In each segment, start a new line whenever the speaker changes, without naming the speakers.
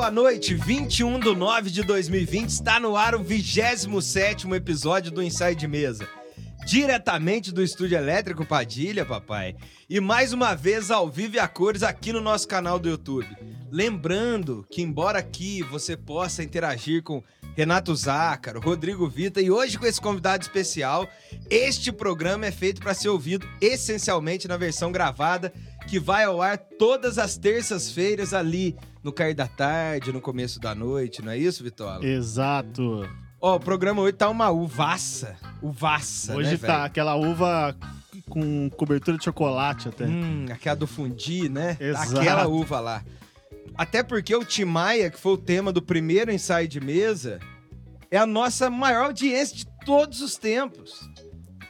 boa noite. 21 de 9 de 2020 está no ar o 27 episódio do Inside Mesa. Diretamente do Estúdio Elétrico Padilha, papai. E mais uma vez ao vivo e a cores aqui no nosso canal do YouTube. Lembrando que, embora aqui você possa interagir com Renato Zácaro, Rodrigo Vita e hoje com esse convidado especial, este programa é feito para ser ouvido essencialmente na versão gravada que vai ao ar todas as terças-feiras ali no cair da tarde, no começo da noite, não é isso, Vitola?
Exato.
Ó, o programa hoje tá uma uvaça. Uvaça,
Hoje
né,
tá
velho?
aquela uva com cobertura de chocolate até.
Hum, aquela do fundi, né?
Exato.
Aquela uva lá. Até porque o Tim Maia, que foi o tema do primeiro ensaio de mesa, é a nossa maior audiência de todos os tempos.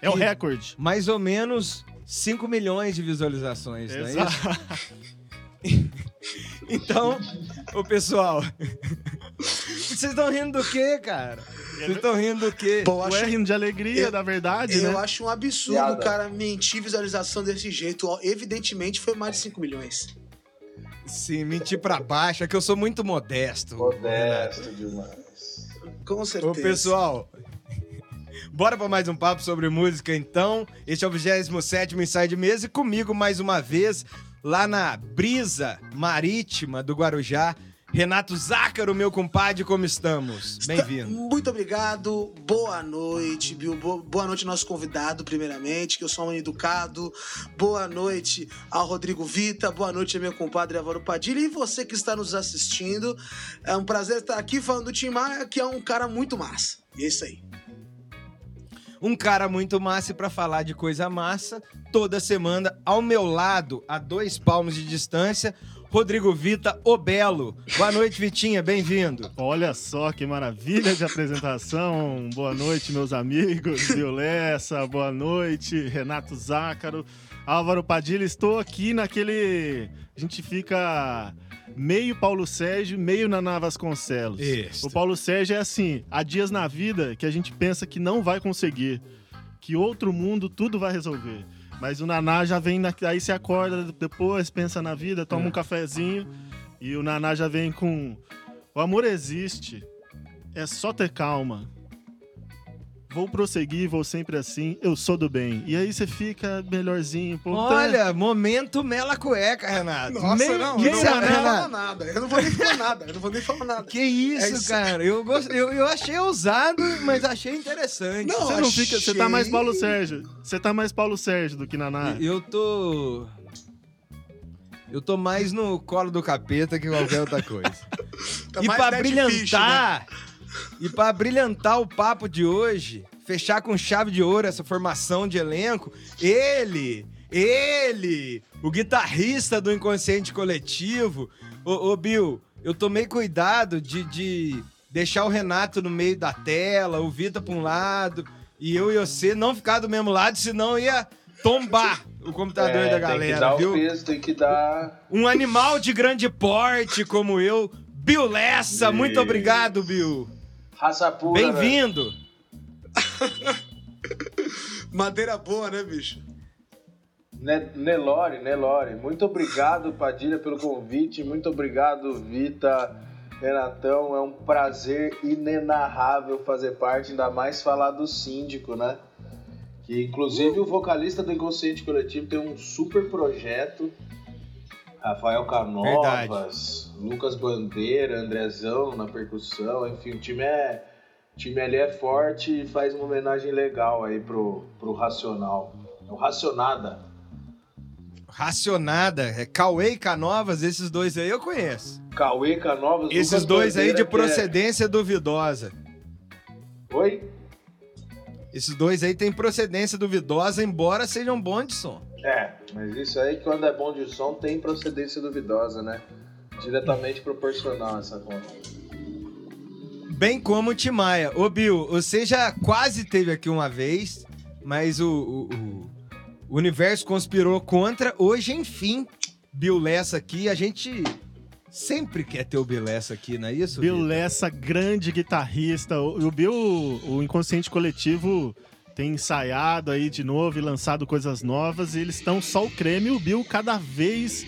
É o recorde.
Mais ou menos 5 milhões de visualizações, não é isso? Então, ô pessoal, vocês estão rindo do quê, cara? Vocês estão rindo do quê?
Pô, eu acho,
rindo de alegria,
eu-
da verdade,
eu
né?
acho um absurdo
Piada.
o cara mentir visualização desse jeito. Evidentemente foi mais de 5 milhões.
Sim, mentir pra baixo, é que eu sou muito modesto. Renato.
Modesto demais.
Com certeza.
Ô, pessoal, bora pra mais um papo sobre música, então. Este é o 27 Ensaio de Mesa e comigo, mais uma vez, lá na brisa marítima do Guarujá, Renato Zácaro, meu compadre, como estamos? Bem-vindo.
Muito obrigado. Boa noite, Bill. Bo- Boa noite, nosso convidado, primeiramente, que eu sou um educado. Boa noite ao Rodrigo Vita. Boa noite ao meu compadre Álvaro Padilha. E você que está nos assistindo. É um prazer estar aqui falando do Tim Maia, que é um cara muito massa. E é isso aí.
Um cara muito massa pra falar de coisa massa, toda semana, ao meu lado, a dois palmos de distância, Rodrigo Vita, o Belo. Boa noite, Vitinha, bem-vindo.
Olha só que maravilha de apresentação. Boa noite, meus amigos. Violessa, boa noite. Renato Zácaro. Álvaro Padilha, estou aqui naquele. A gente fica meio Paulo Sérgio, meio Naná Vasconcelos. O Paulo Sérgio é assim: há dias na vida que a gente pensa que não vai conseguir, que outro mundo tudo vai resolver. Mas o Naná já vem, na... aí você acorda depois, pensa na vida, toma
É.
um cafezinho e o Naná já vem com: o amor existe, é só ter calma. Vou prosseguir, vou sempre assim, eu sou do bem. E aí você fica melhorzinho. Pô, tá-
Olha, momento mela cueca, Renato.
Nossa, não,
que
eu não falar
Renato?
nada. Eu não vou nem falar nada. Eu não vou nem falar nada.
Que isso,
É isso.
cara. Eu, gost... eu, eu achei ousado, mas achei interessante.
Não,
Você não fica. Você tá mais
achei-
Paulo Sérgio. Você tá mais Paulo Sérgio do que Naná.
Eu tô. Eu tô mais no colo do capeta que qualquer outra coisa.
Tá
e pra brilhantar,
Fish, né?
E pra brilhantar o papo de hoje, fechar com chave de ouro essa formação de elenco, ele, ele, o guitarrista do Inconsciente Coletivo, ô, ô Bill, eu tomei cuidado de, de deixar o Renato no meio da tela, o Vita pra um lado, e eu e você não ficar do mesmo lado, senão ia tombar o computador
É,
da
Tem que
galera,
dar
viu?
peso, tem que dar.
Um animal de grande porte como eu, Bill Lessa. Muito
Isso.
obrigado, Bill.
Raça pura.
Bem-vindo.
Madeira boa, né, bicho?
Ne- Nelore, Nelore. Muito obrigado, Padilha, pelo convite. Muito obrigado, Vita, Renatão. É um prazer inenarrável fazer parte, ainda mais falar do síndico, né? Que inclusive o vocalista do Inconsciente Coletivo tem um super projeto. Rafael Canovas, Lucas Bandeira, Andrezão na percussão, enfim, o time é. O time ali é forte e faz uma homenagem legal aí pro, pro Racional. É o Racionada.
Racionada, é Cauê e Canovas, esses dois aí eu conheço.
Cauê Canovas.
Esses
Lucas
dois aí de
Bandeira, é-
procedência duvidosa.
Oi?
Esses dois aí têm procedência duvidosa, embora sejam bons de som.
É, mas isso aí quando é bom de som tem procedência duvidosa, né? Diretamente proporcional essa conta.
Bem como o Timaya. Ô, Bill, você já quase teve aqui uma vez, mas o, o- o- universo conspirou contra. Hoje, enfim, Bill Lessa aqui. A gente sempre quer ter o Bill Lessa aqui, não é isso?
Bill? Lessa, grande guitarrista. O, o Bill, o Inconsciente Coletivo, tem ensaiado aí de novo e lançado coisas novas. E eles estão só o creme. E o Bill cada vez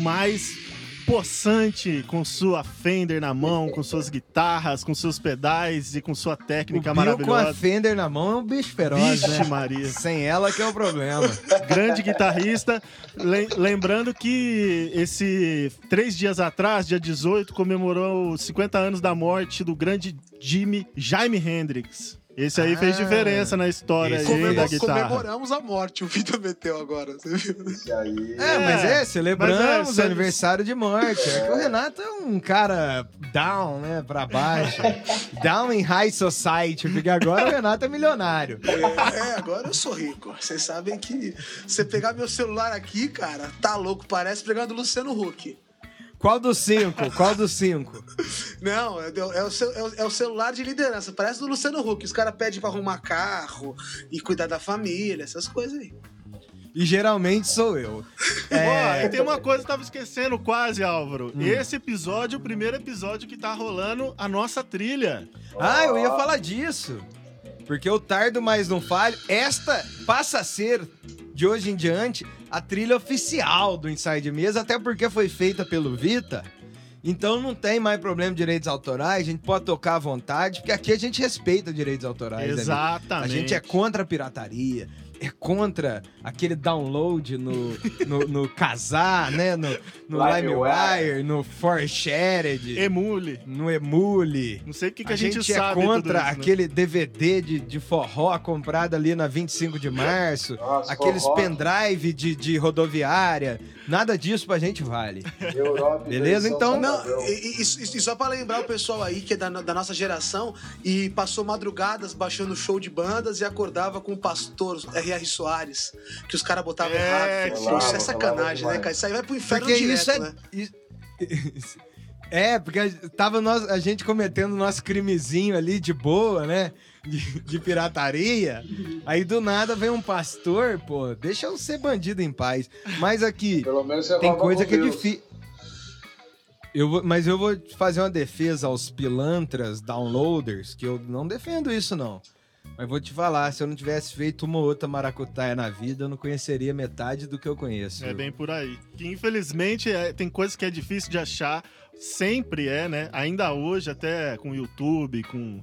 mais possante com sua Fender na mão, com suas guitarras, com seus pedais e com sua técnica
o Bill com a
maravilhosa.
Fender na mão é um bicho feroz,
Vixe
né?
Maria.
Sem ela que é o problema.
Grande guitarrista. Lem- lembrando que esse três dias atrás, dia 18, comemorou os 50 anos da morte do grande Jimmy Jaime Hendrix. Esse aí fez
Ah,
diferença na história
esse
aí
Comemor-
da guitarra.
comemoramos a morte, o Vitor meteu agora, você viu?
Esse aí.
É, mas é, celebramos
mas é,
o aniversário de morte. É que o Renato é um cara down, né, pra baixo. down in high society, porque agora o Renato é milionário.
É, agora eu sou rico. Vocês sabem que você pegar meu celular aqui, cara, tá louco, parece pegar do Luciano Huck.
Qual dos cinco? Qual dos cinco?
Não, é, é o, cel- é o- é o celular de liderança, parece do Luciano Huck. Os caras pedem pra arrumar carro e cuidar da família, essas coisas aí.
E geralmente sou eu. É,
e tem uma coisa que eu tava esquecendo quase, Álvaro.
Hum.
Esse episódio é o primeiro episódio que tá rolando a nossa trilha.
Ah, eu ia falar disso. Porque o Tardo Mais Não Falho, esta passa a ser, de hoje em diante, a trilha oficial do Inside Mesa, até porque foi feita pelo Vita. Então não tem mais problema de direitos autorais, a gente pode tocar à vontade, porque aqui a gente respeita direitos autorais. né?
Exatamente.
A gente é contra a pirataria, é contra aquele download no, no, no Kazaa, né? No, no
LimeWire.
No ForShared,
Emule.
no Emule.
Não sei o que, que
a,
a, gente,
gente, é
sabe
contra
tudo isso, né?
aquele DVD de, de forró comprado ali na 25 de março,
Nossa,
aqueles
forró.
pendrive de, de rodoviária. Nada disso pra gente vale.
Europa,
Beleza? Então-
Não, e, e- e- só pra lembrar o pessoal aí que é da, da nossa geração e passou madrugadas baixando show de bandas e acordava com o pastor R.R. Soares, que os caras botavam
É,
errado. isso é sacanagem, né, cara? Isso aí vai pro inferno
Porque
direto,
isso é.
né?
isso- É, porque a- tava nós, a gente cometendo nosso crimezinho ali de boa, né? De, de pirataria. Aí do nada vem um pastor, pô, deixa eu ser bandido em paz. Mas aqui,
Pelo menos você
Tem coisa que é
Deus.
difícil. Eu vou, mas eu vou fazer uma defesa aos pilantras, downloaders, que eu não defendo isso, não. Mas vou te falar, se eu não tivesse feito uma ou outra maracutaia na vida, eu não conheceria metade do que eu conheço.
É bem por aí. Que infelizmente é, tem coisas que é difícil de achar. Sempre é, né? Ainda hoje, até com YouTube, com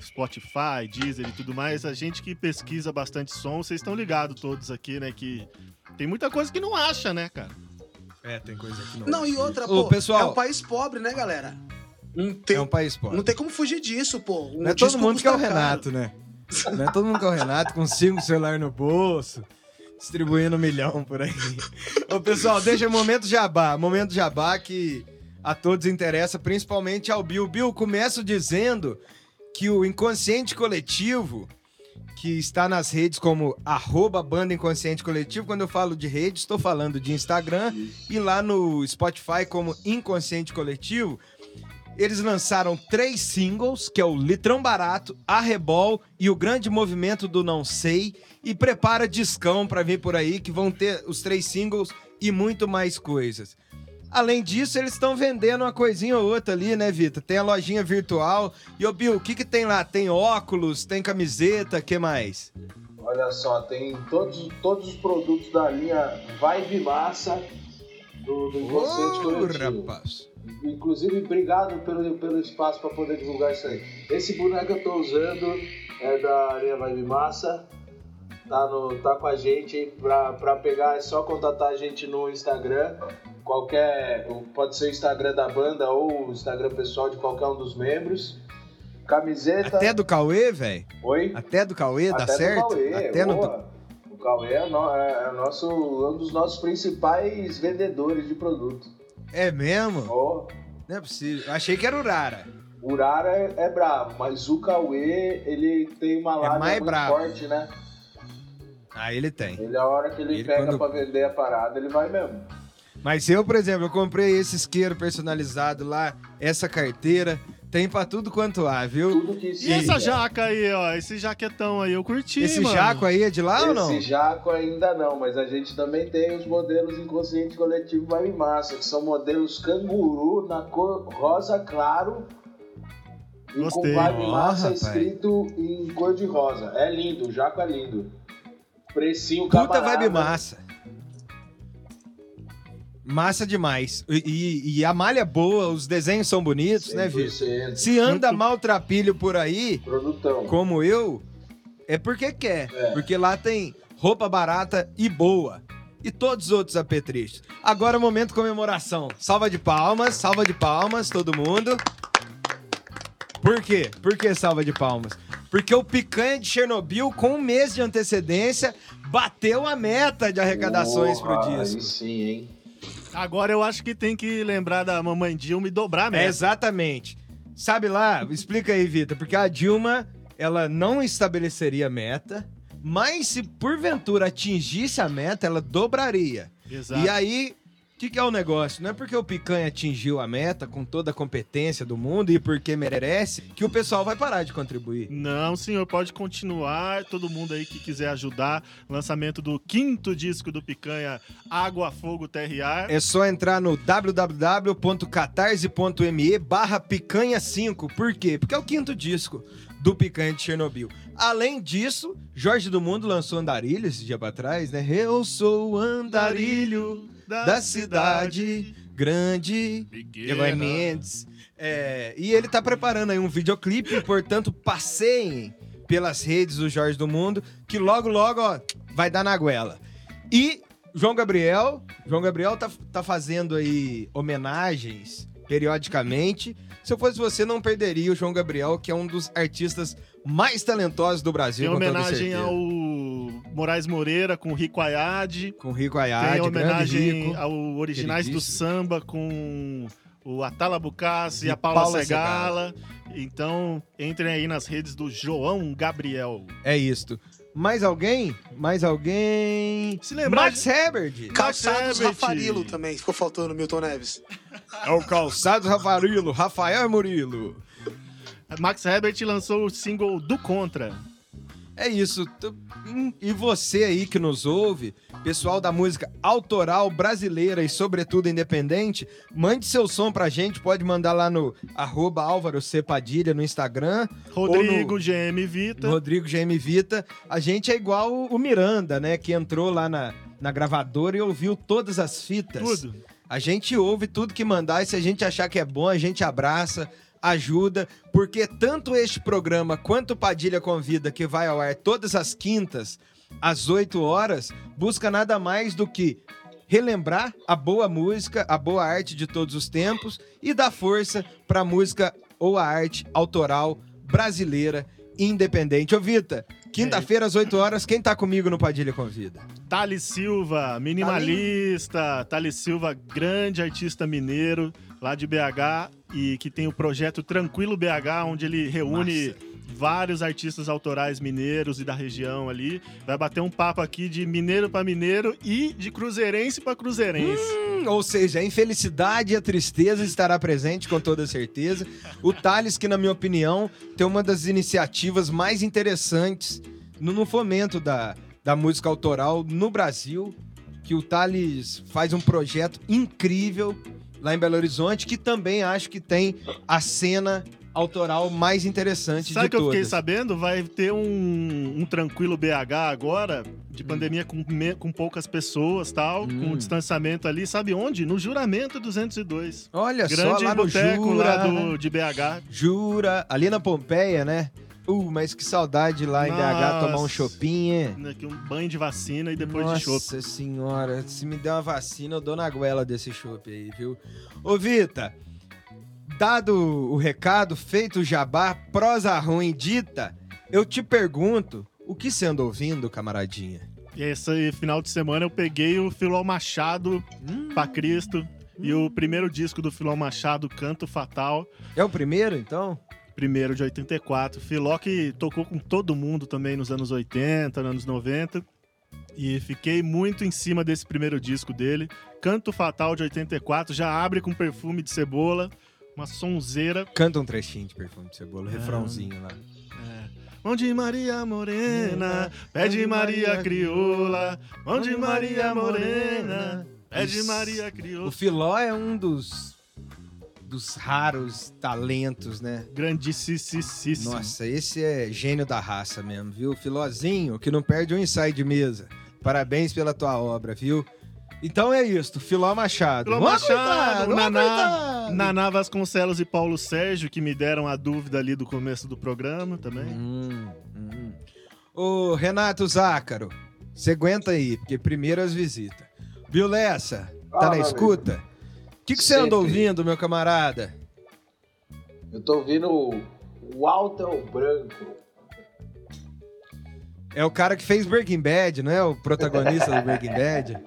Spotify, Deezer e tudo mais, a gente que pesquisa bastante som, vocês estão ligados todos aqui, né? Que tem muita coisa que não acha, né, cara?
É, tem coisa que não.
Não, e outra,
Ô,
pô,
pessoal-
é um país pobre, né, galera? Não tem,
É um país pobre.
não tem como fugir disso, pô. Um
Não é todo mundo que é o
custa caro.
Renato, né? Não é todo mundo que é o Renato com cinco celular no bolso, distribuindo um milhão por aí. Ô, pessoal, deixa o momento jabá. Momento jabá que a todos interessa, principalmente ao Bill. Bill, começo dizendo que o inconsciente coletivo, que está nas redes como arroba banda inconsciente coletivo, quando eu falo de rede, estou falando de Instagram e lá no Spotify como inconsciente coletivo, eles lançaram três singles, que é o Litrão Barato, Arrebol e o Grande Movimento do Não Sei. E prepara discão pra vir por aí, que vão ter os três singles e muito mais coisas. Além disso, eles estão vendendo uma coisinha ou outra ali, né, Vitor? Tem a lojinha virtual. E, ô, Bill, o que que tem lá? Tem óculos, tem camiseta, que mais?
Olha só, tem todos, todos os produtos da linha Vibe Massa do, do Inconsciente Coletivo.
rapaz.
Inclusive, obrigado pelo, pelo espaço para poder divulgar isso aí. Esse boneco que eu tô usando é da linha Vibe Massa. Tá, no, tá com a gente pra pegar, é só contatar a gente no Instagram. Qualquer. Pode ser o Instagram da banda ou o Instagram pessoal de qualquer um dos membros. Camiseta.
Até do Cauê, velho?
Oi?
Até do Cauê, dá
Até do
certo?
Cauê,
Até no...
boa. O Cauê é, no- é nosso, um dos nossos principais vendedores de produto.
É mesmo?
Ó,
Não é possível. Achei que era o Rara.
o Urara é, é bravo, mas o Cauê, ele tem uma lábia
mais
muito
bravo.
forte, né?
Ah, ele tem.
Ele, a hora que ele,
Ele,
pega
quando-
pra vender a parada, ele vai mesmo.
Mas eu, por exemplo, eu comprei esse isqueiro personalizado lá, essa carteira, tem pra tudo quanto há, viu?
Tudo que
E essa jaca aí, ó, esse jaquetão aí, eu curti,
Esse
mano.
jaco aí é de lá ou não?
Esse jaco ainda não, mas a gente também tem os modelos inconsciente coletivo Vibe Massa, que são modelos canguru na cor rosa claro e
Gostei.
com Vibe Massa
rapaz.
escrito em cor de rosa. É lindo, o jaco é lindo. Precinho
Puta
camarada.
vibe massa. Massa demais. E, e- a malha é boa, os desenhos são bonitos, né, Vitor?
100%.
Se anda maltrapilho por aí,
Produtão.
como eu, é porque quer.
É.
Porque lá tem roupa barata e boa. E todos os outros apetrechos. Agora é o momento de comemoração. Salva de palmas, salva de palmas, todo mundo. Por quê? Por que salva de palmas? Porque o picanha de Chernobyl, com um mês de antecedência, bateu a meta de arrecadações
Porra,
pro
Aí
disco.
sim, hein?
Agora eu acho que tem que lembrar da mamãe Dilma e dobrar a
É,
meta.
exatamente. Sabe lá, explica aí, Vitor, porque a Dilma, ela não estabeleceria meta, mas se porventura atingisse a meta, ela dobraria.
Exato.
E aí, o que, que é o negócio? Não é porque o Picanha atingiu a meta com toda a competência do mundo e porque merece que o pessoal vai parar de contribuir.
Não, senhor, pode continuar. Todo mundo aí que quiser ajudar. Lançamento do quinto disco do Picanha, Água, Fogo, Terra e Ar.
É só entrar no www.catarse.me barra picanha 5. Por quê? Porque é o quinto disco do Picanha de Chernobyl. Além disso, Jorge do Mundo lançou Andarilho esse dia pra trás, né? Eu sou o andarilho da cidade grande.
Pequena.
Eloy Mendes. É, e ele tá preparando aí um videoclipe, portanto, passeiem pelas redes do Jorge do Mundo, que logo, logo, ó, vai dar na goela. E João Gabriel, João Gabriel tá, tá fazendo aí homenagens periodicamente. Se eu fosse você, não perderia o João Gabriel, que é um dos artistas mais talentosos do Brasil,
Tem
toda
homenagem ao Moraes Moreira com Rico Ayad.
Com Rico
Tem
Ayad, grande
homenagem
Rico.
ao Originais do. Samba com o Atala Bucassi e a Paula,
Paula
Segala. Então, entrem aí nas redes do João Gabriel.
É isto. Mais alguém? Mais alguém?
Se lembrar
Max Herbert.
Calçados
Herbert.
Rafarilo também, ficou faltando Milton Neves.
É o Calçados Rafarilo, Rafael Murilo.
Max Herbert lançou o single do Contra.
É isso. Hum, E você aí que nos ouve, pessoal da música autoral brasileira e sobretudo independente, mande seu som pra gente, pode mandar lá no arroba Álvaro C. Padilha no Instagram,
Rodrigo
Ou
GM Vita.
no Rodrigo GM Vita. A gente é igual o Miranda, né, que entrou lá na, na gravadora e ouviu todas as fitas.
Tudo.
A gente ouve tudo que mandar e se a gente achar que é bom, a gente abraça, ajuda, porque tanto este programa quanto o Padilha Convida, que vai ao ar todas as quintas, às 8 horas, busca nada mais do que relembrar a boa música, a boa arte de todos os tempos e dar força para a música ou a arte autoral brasileira independente. Ô Vita, quinta-feira às 8 horas, quem tá comigo no Padilha Convida?
Thales Silva, minimalista. Thales Silva, grande artista mineiro lá de BH e que tem o projeto Tranquilo BH, onde ele reúne vários artistas autorais mineiros e da região ali. Vai bater um papo aqui de mineiro para mineiro e de cruzeirense para cruzeirense.
Hum, Ou seja, a infelicidade e a tristeza estará presente com toda certeza. O Thales, que na minha opinião, tem uma das iniciativas mais interessantes no, no fomento da, da música autoral no Brasil, que o Thales faz um projeto incrível lá em Belo Horizonte, que também acho que tem a cena autoral mais interessante
Sabe
de
que eu fiquei
todas.
sabendo? Vai ter um, um tranquilo BH agora, de
Hum.
pandemia com, me- com poucas pessoas tal,
Hum.
com distanciamento ali. Sabe onde? No Juramento 202.
Olha só,
Grande
lá no
boteco
Jura,
lá do, de BH.
Jura, ali na Pompeia, né? Uh, mas que saudade lá em BH tomar um
Nossa.
hein?
né, Um banho de vacina e depois
Nossa
de chopp.
senhora, se me der uma vacina, eu dou na goela desse chopp aí, viu? Ô, Vita, dado o recado, feito o jabá, prosa ruim dita, eu te pergunto, o que você anda ouvindo, camaradinha?
E esse final de semana eu peguei o Filó Machado
Hum,
pra Cristo e o primeiro disco do Filó Machado, Canto Fatal.
é o primeiro, então?
primeiro de 84. Filó que tocou com todo mundo também nos anos 80, nos anos 90. E fiquei muito em cima desse primeiro disco dele. Canto Fatal de 84, já abre com perfume de cebola, uma sonzeira.
Canta um trechinho de perfume de cebola,
Ah.
refrãozinho lá.
É. Mão de Maria Morena, pé de Maria Crioula, mão de Maria Morena, pé de Maria
O
Crioula.
Filó é um dos, dos raros talentos, né?
Grandíssimo.
Nossa, esse é gênio da raça mesmo, viu? Filózinho, que não perde um ensaio de mesa. Parabéns pela tua obra, viu? Então é isso, Filó Machado.
Filó
Vamos
Machado,
aguentar,
Naná. Naná Vasconcelos e Paulo Sérgio, que me deram a dúvida ali do começo do programa também.
Hum, hum. Ô, Renato Zácaro, você aguenta aí, porque primeiro as visitas. Viu, Lessa? Tá
Fala,
na
meu
escuta? O que, que você anda ouvindo, meu camarada?
Eu tô ouvindo o Walter Branco.
É o cara que fez Breaking Bad, não é? O protagonista do Breaking Bad.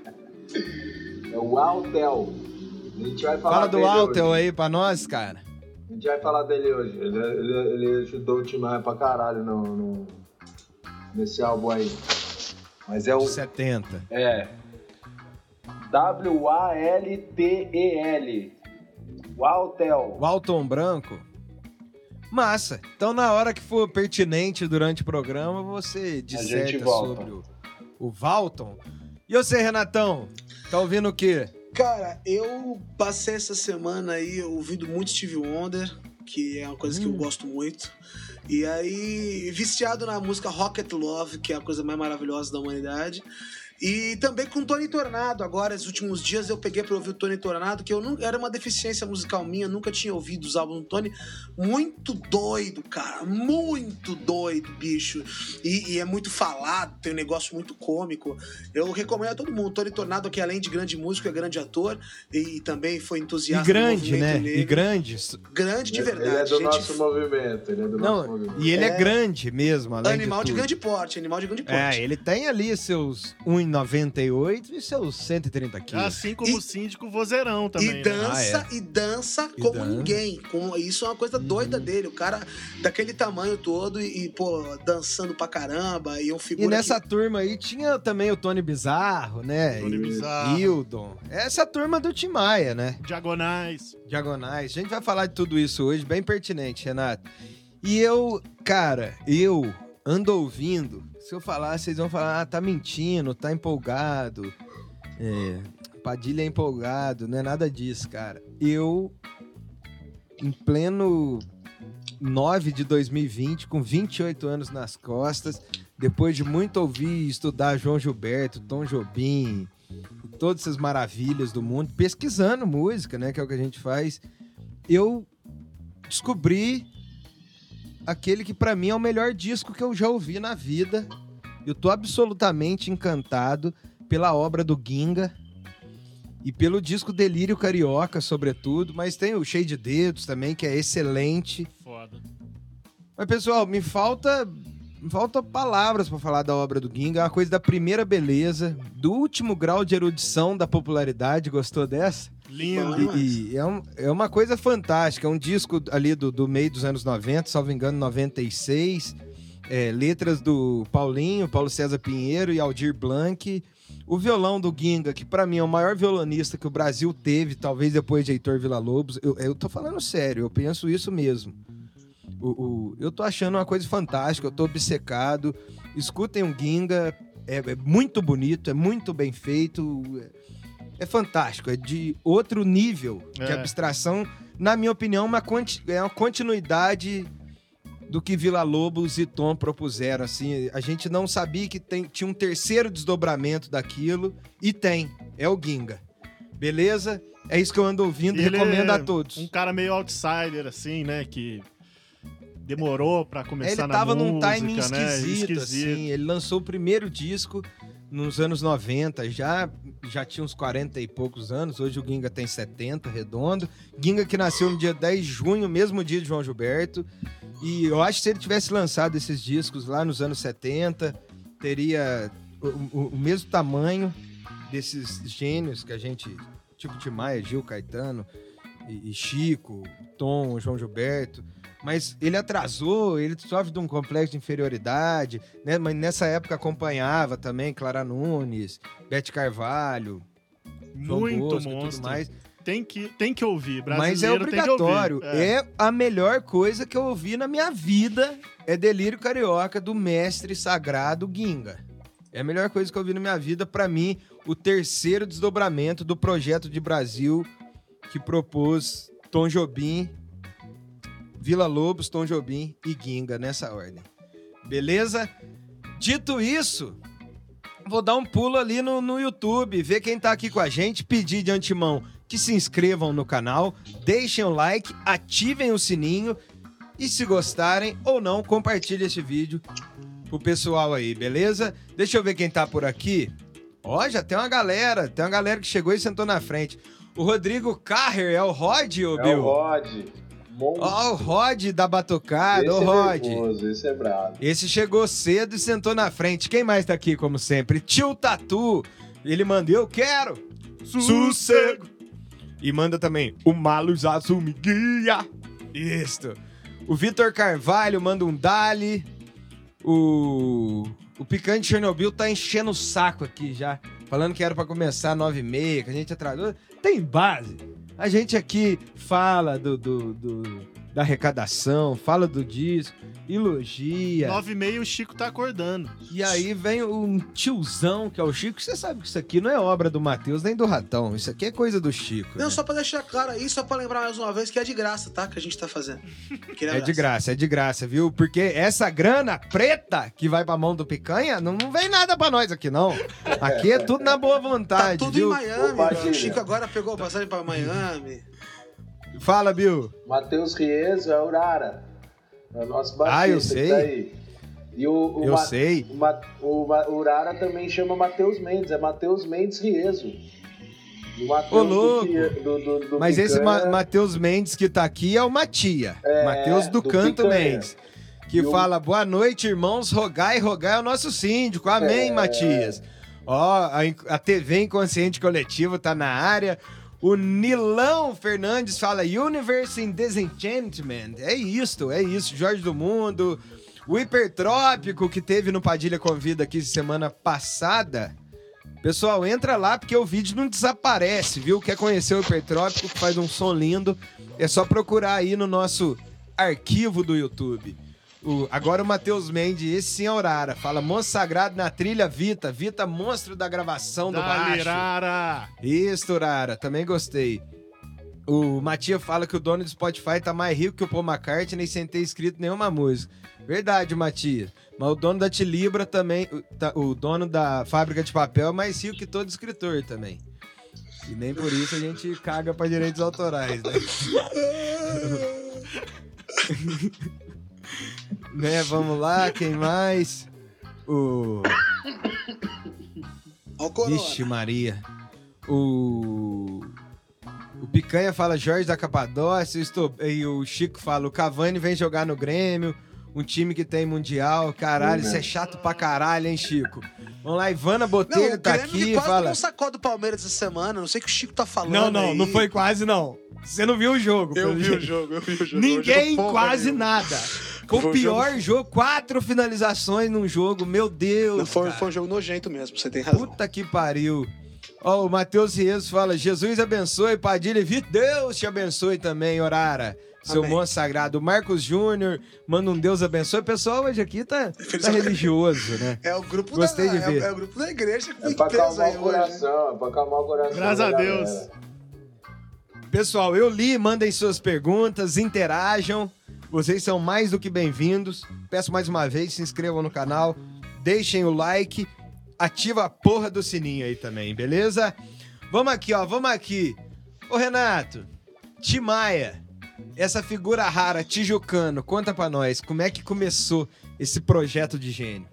É o Altel. A gente vai falar
Fala do Altel
hoje.
aí pra nós, cara.
A gente vai falar dele hoje. Ele, ele, ele ajudou o time pra caralho no, no- nesse álbum aí. Mas é o.
70.
É. W-A-L-T-E-L. Waltel.
Walton Branco. Massa. Então, na hora que for pertinente durante o programa, você disserta sobre o, o Walton. E você, Renatão? Tá ouvindo o quê?
Cara, eu passei essa semana aí ouvindo muito Steve Wonder, que é uma coisa que eu
Hum.
gosto muito. E aí, viciado na música Rocket Love, que é a coisa mais maravilhosa da humanidade. E também com Tony Tornado. Agora, esses últimos dias eu peguei pra ouvir o Tony Tornado, que eu não, era uma deficiência musical minha, nunca tinha ouvido os álbuns do Tony. Muito doido, cara. Muito doido, bicho. E, e é muito falado, tem um negócio muito cômico. Eu recomendo a todo mundo. Tony Tornado, que além de grande músico, é grande ator e, também foi
E
entusiasta
grande,
do
né?
movimento
E
negro.
grande.
Grande de verdade.
Ele é do
gente
nosso movimento. Ele é do nosso
Não,
movimento.
e ele é,
É.
grande mesmo, além
Animal de,
tudo.
grande porte, animal de grande porte.
É, ele tem ali seus 1,98 e seus 130 quilos.
Assim como
E-
o síndico vozeirão também.
E
né?
dança,
Ah,
e dança
E
como
dança.
ninguém. Isso é uma coisa doida dele. O cara daquele tamanho todo e, e, pô, dançando pra caramba. E um figura
E nessa
que-
turma aí tinha também o Tony Bizarro, né?
Tony
E-
Bizarro.
Hildon. Essa turma do Tim Maia, né?
Diagonais.
Diagonais. A gente vai falar de tudo isso hoje, bem pertinente, Renato. E eu, cara, eu ando ouvindo. Se eu falar, vocês vão falar, ah, tá mentindo, tá empolgado. É, Padilha é empolgado, não é nada disso, cara. Eu, em pleno 9 de 2020, com 28 anos nas costas, depois de muito ouvir e estudar João Gilberto, Tom Jobim, todas essas maravilhas do mundo, pesquisando música, né, que é o que a gente faz, eu descobri aquele que pra mim é o melhor disco que eu já ouvi na vida. Eu tô absolutamente encantado pela obra do Ginga e pelo disco Delírio Carioca, sobretudo, mas tem o Cheio de Dedos também, que é excelente.
Foda.
Mas, pessoal, me falta. Falta palavras pra falar da obra do Ginga. É uma coisa da primeira beleza, do último grau de erudição da popularidade. Gostou dessa?
Lindo.
E, e é, um- é uma coisa fantástica. É um disco ali do, do meio dos anos 90, salvo engano, 96. É, letras do Paulinho, Paulo César Pinheiro e Aldir Blanc. O violão do Ginga, que pra mim é o maior violonista que o Brasil teve, talvez depois de Heitor Villa-Lobos. Eu, eu tô falando sério, eu penso isso mesmo. O, o- eu tô achando uma coisa fantástica, eu tô obcecado. Escutem o Ginga, é, é muito bonito, é muito bem feito. É, é fantástico, é de outro nível de
É.
abstração. Na minha opinião, uma é uma continuidade do que Vila Lobos e Tom propuseram. Assim, a gente não sabia que tem- tinha um terceiro desdobramento daquilo, e tem. É o Ginga. Beleza? É isso que eu ando ouvindo e recomendo
é
a todos.
Um cara meio outsider, assim, né? Que demorou pra começar
Ele
na
tava
música,
num timing
né?
esquisito, assim. Ele lançou o primeiro disco nos anos 90, já, já tinha uns 40 e poucos anos. Hoje o Ginga tem 70, redondo. Ginga que nasceu no dia 10 de junho, mesmo dia de João Gilberto. E eu acho que se ele tivesse lançado esses discos lá nos anos 70, teria o, o- o mesmo tamanho desses gênios que a gente. Tipo Tim Maia, Gil Caetano e, e Chico, Tom, João Gilberto. Mas ele atrasou, ele sofre de um complexo de inferioridade, né? Mas nessa época acompanhava também Clara Nunes, Bete Carvalho,
Muito
Bosco
monstro.
tudo mais.
Tem que, tem que ouvir.
Mas é
Brasileiro que ouvir.
obrigatório. É. a melhor coisa que eu ouvi na minha vida. É Delírio Carioca do mestre sagrado Ginga. É a melhor coisa que eu ouvi na minha vida. Pra mim, o terceiro desdobramento do projeto de Brasil que propôs Tom Jobim, Vila Lobos, Tom Jobim e Ginga nessa ordem. Beleza? Dito isso, vou dar um pulo ali no, no YouTube, ver quem tá aqui com a gente, pedir de antemão que se inscrevam no canal, deixem o like, ativem o sininho e se gostarem ou não, compartilhe esse vídeo pro pessoal aí, beleza? Deixa eu ver quem tá por aqui. Ó, já tem uma galera, tem uma galera que chegou e sentou na frente. O Rodrigo Carrer é o Rod, ô
É
Bill?
o Rod. Monstro.
Ó, o Rod da Batucada,
esse
ô
é
Rod.
nervoso, esse é brabo.
Esse chegou cedo e sentou na frente. Quem mais tá aqui, como sempre? Tio Tatu. Ele mandou, eu quero. Sossego. E manda também o Malus Azumiguia. Isto. O Vitor Carvalho manda um Dali. O. O Picante Chernobyl tá enchendo o saco aqui já. Falando que era pra começar nove e meia, que a gente atrasou. Tem base. A gente aqui fala do, do- do- da arrecadação, fala do disco, elogia.
Nove e meia o Chico tá acordando.
E aí vem um tiozão, que é o Chico. Você sabe que isso aqui não é obra do Matheus nem do Ratão. Isso aqui é coisa do Chico.
Não,
né?
só pra deixar claro aí, só pra lembrar mais uma vez que é de graça, tá? Que a gente tá fazendo. Aquele
É de graça, é de graça, viu? Porque essa grana preta que vai pra mão do picanha, não, não vem nada pra nós aqui, não. Aqui é tudo na boa
Tá
vontade,
tudo
viu?
em Miami.
Opa,
O. Chico agora pegou a passagem pra Miami.
Fala, Bill.
Matheus Rieso é o Urara. É o nosso baixista
Ah, eu
que
sei.
tá aí. E o, o
Eu
Ma-
sei.
O, Ma- o Ma- o Urara também chama Matheus Mendes, é Matheus Mendes Rieso. O Matheus
Ô, louco.
do, do, do,
Mas esse Ma
Picanha-
Matheus Mendes que tá aqui é o Matia.
É,
Matheus do, Canto
Picanha.
Mendes. Que
E o-
fala, boa noite, irmãos, rogai, rogai ao nosso síndico. Amém,
É.
Matias. Ó, a, a TV Inconsciente Coletivo tá na área. O Nilão Fernandes fala Universe in Disenchantment. É isto, é isso. Jorge do Mundo. O Hipertrópico, que teve no Padilha Convida aqui semana passada. Pessoal, entra lá porque o vídeo não desaparece, viu? Quer conhecer o Hipertrópico, que faz um som lindo, é só procurar aí no nosso arquivo do YouTube. O- agora o Matheus Mendes, esse sim é Aurara, fala Monstro Sagrado na trilha Vita, Vita monstro da gravação do baixo.
Galera!
Isso, Rara, também gostei. O Matias fala que o dono do Spotify tá mais rico que o Paul McCartney sem ter escrito nenhuma música. Verdade, Matias. Mas o dono da Tilibra também, o, tá- o dono da fábrica de papel é mais rico que todo escritor também. E nem por isso a gente caga pra direitos autorais, né? né, vamos lá, quem mais? O... Vixe, Maria. O. O Picanha fala Jorge da Capadócia, estou... e o Chico fala: o Cavani vem jogar no Grêmio, um time que tem Mundial. Caralho, isso é chato pra caralho, hein, Chico? Vamos lá, Ivana
Não,
Botelho
o
tá aqui
que
e
quase
fala.
um sacode do Palmeiras essa semana. Não sei o que o Chico tá falando.
Não, não,
aí.
não foi quase, não. Você não viu o jogo.
Eu vi o jogo, eu vi o jogo.
Ninguém,
jogo
quase
porra nenhuma.
nada. Foi o pior jogo. quatro finalizações num jogo, meu Deus.
Não, foi,
cara.
foi um jogo nojento mesmo, você tem razão.
Puta que pariu. Ó, o Matheus Rieso fala: Jesus abençoe, Padilha e Vitor. Deus te abençoe também, Orara. Seu
Amém.
monstro sagrado. Marcos Júnior manda um Deus abençoe. O pessoal hoje aqui tá, tá religioso, né?
É o grupo
Gostei
da,
de
é-
ver.
É, o grupo da igreja que
É pra
preso
acalmar
aí
o
hoje. né?
coração, é pra acalmar o coração.
Graças a Deus.
galera.
Pessoal, eu li, mandem suas perguntas, interajam. Vocês são mais do que bem-vindos. Peço mais uma vez, se inscrevam no canal, deixem o like, ativa a porra do sininho aí também, beleza? Vamos aqui, ó, vamos aqui. Ô Renato, Timaya, essa figura rara, tijucano, conta pra nós, como é que começou esse projeto de gênio?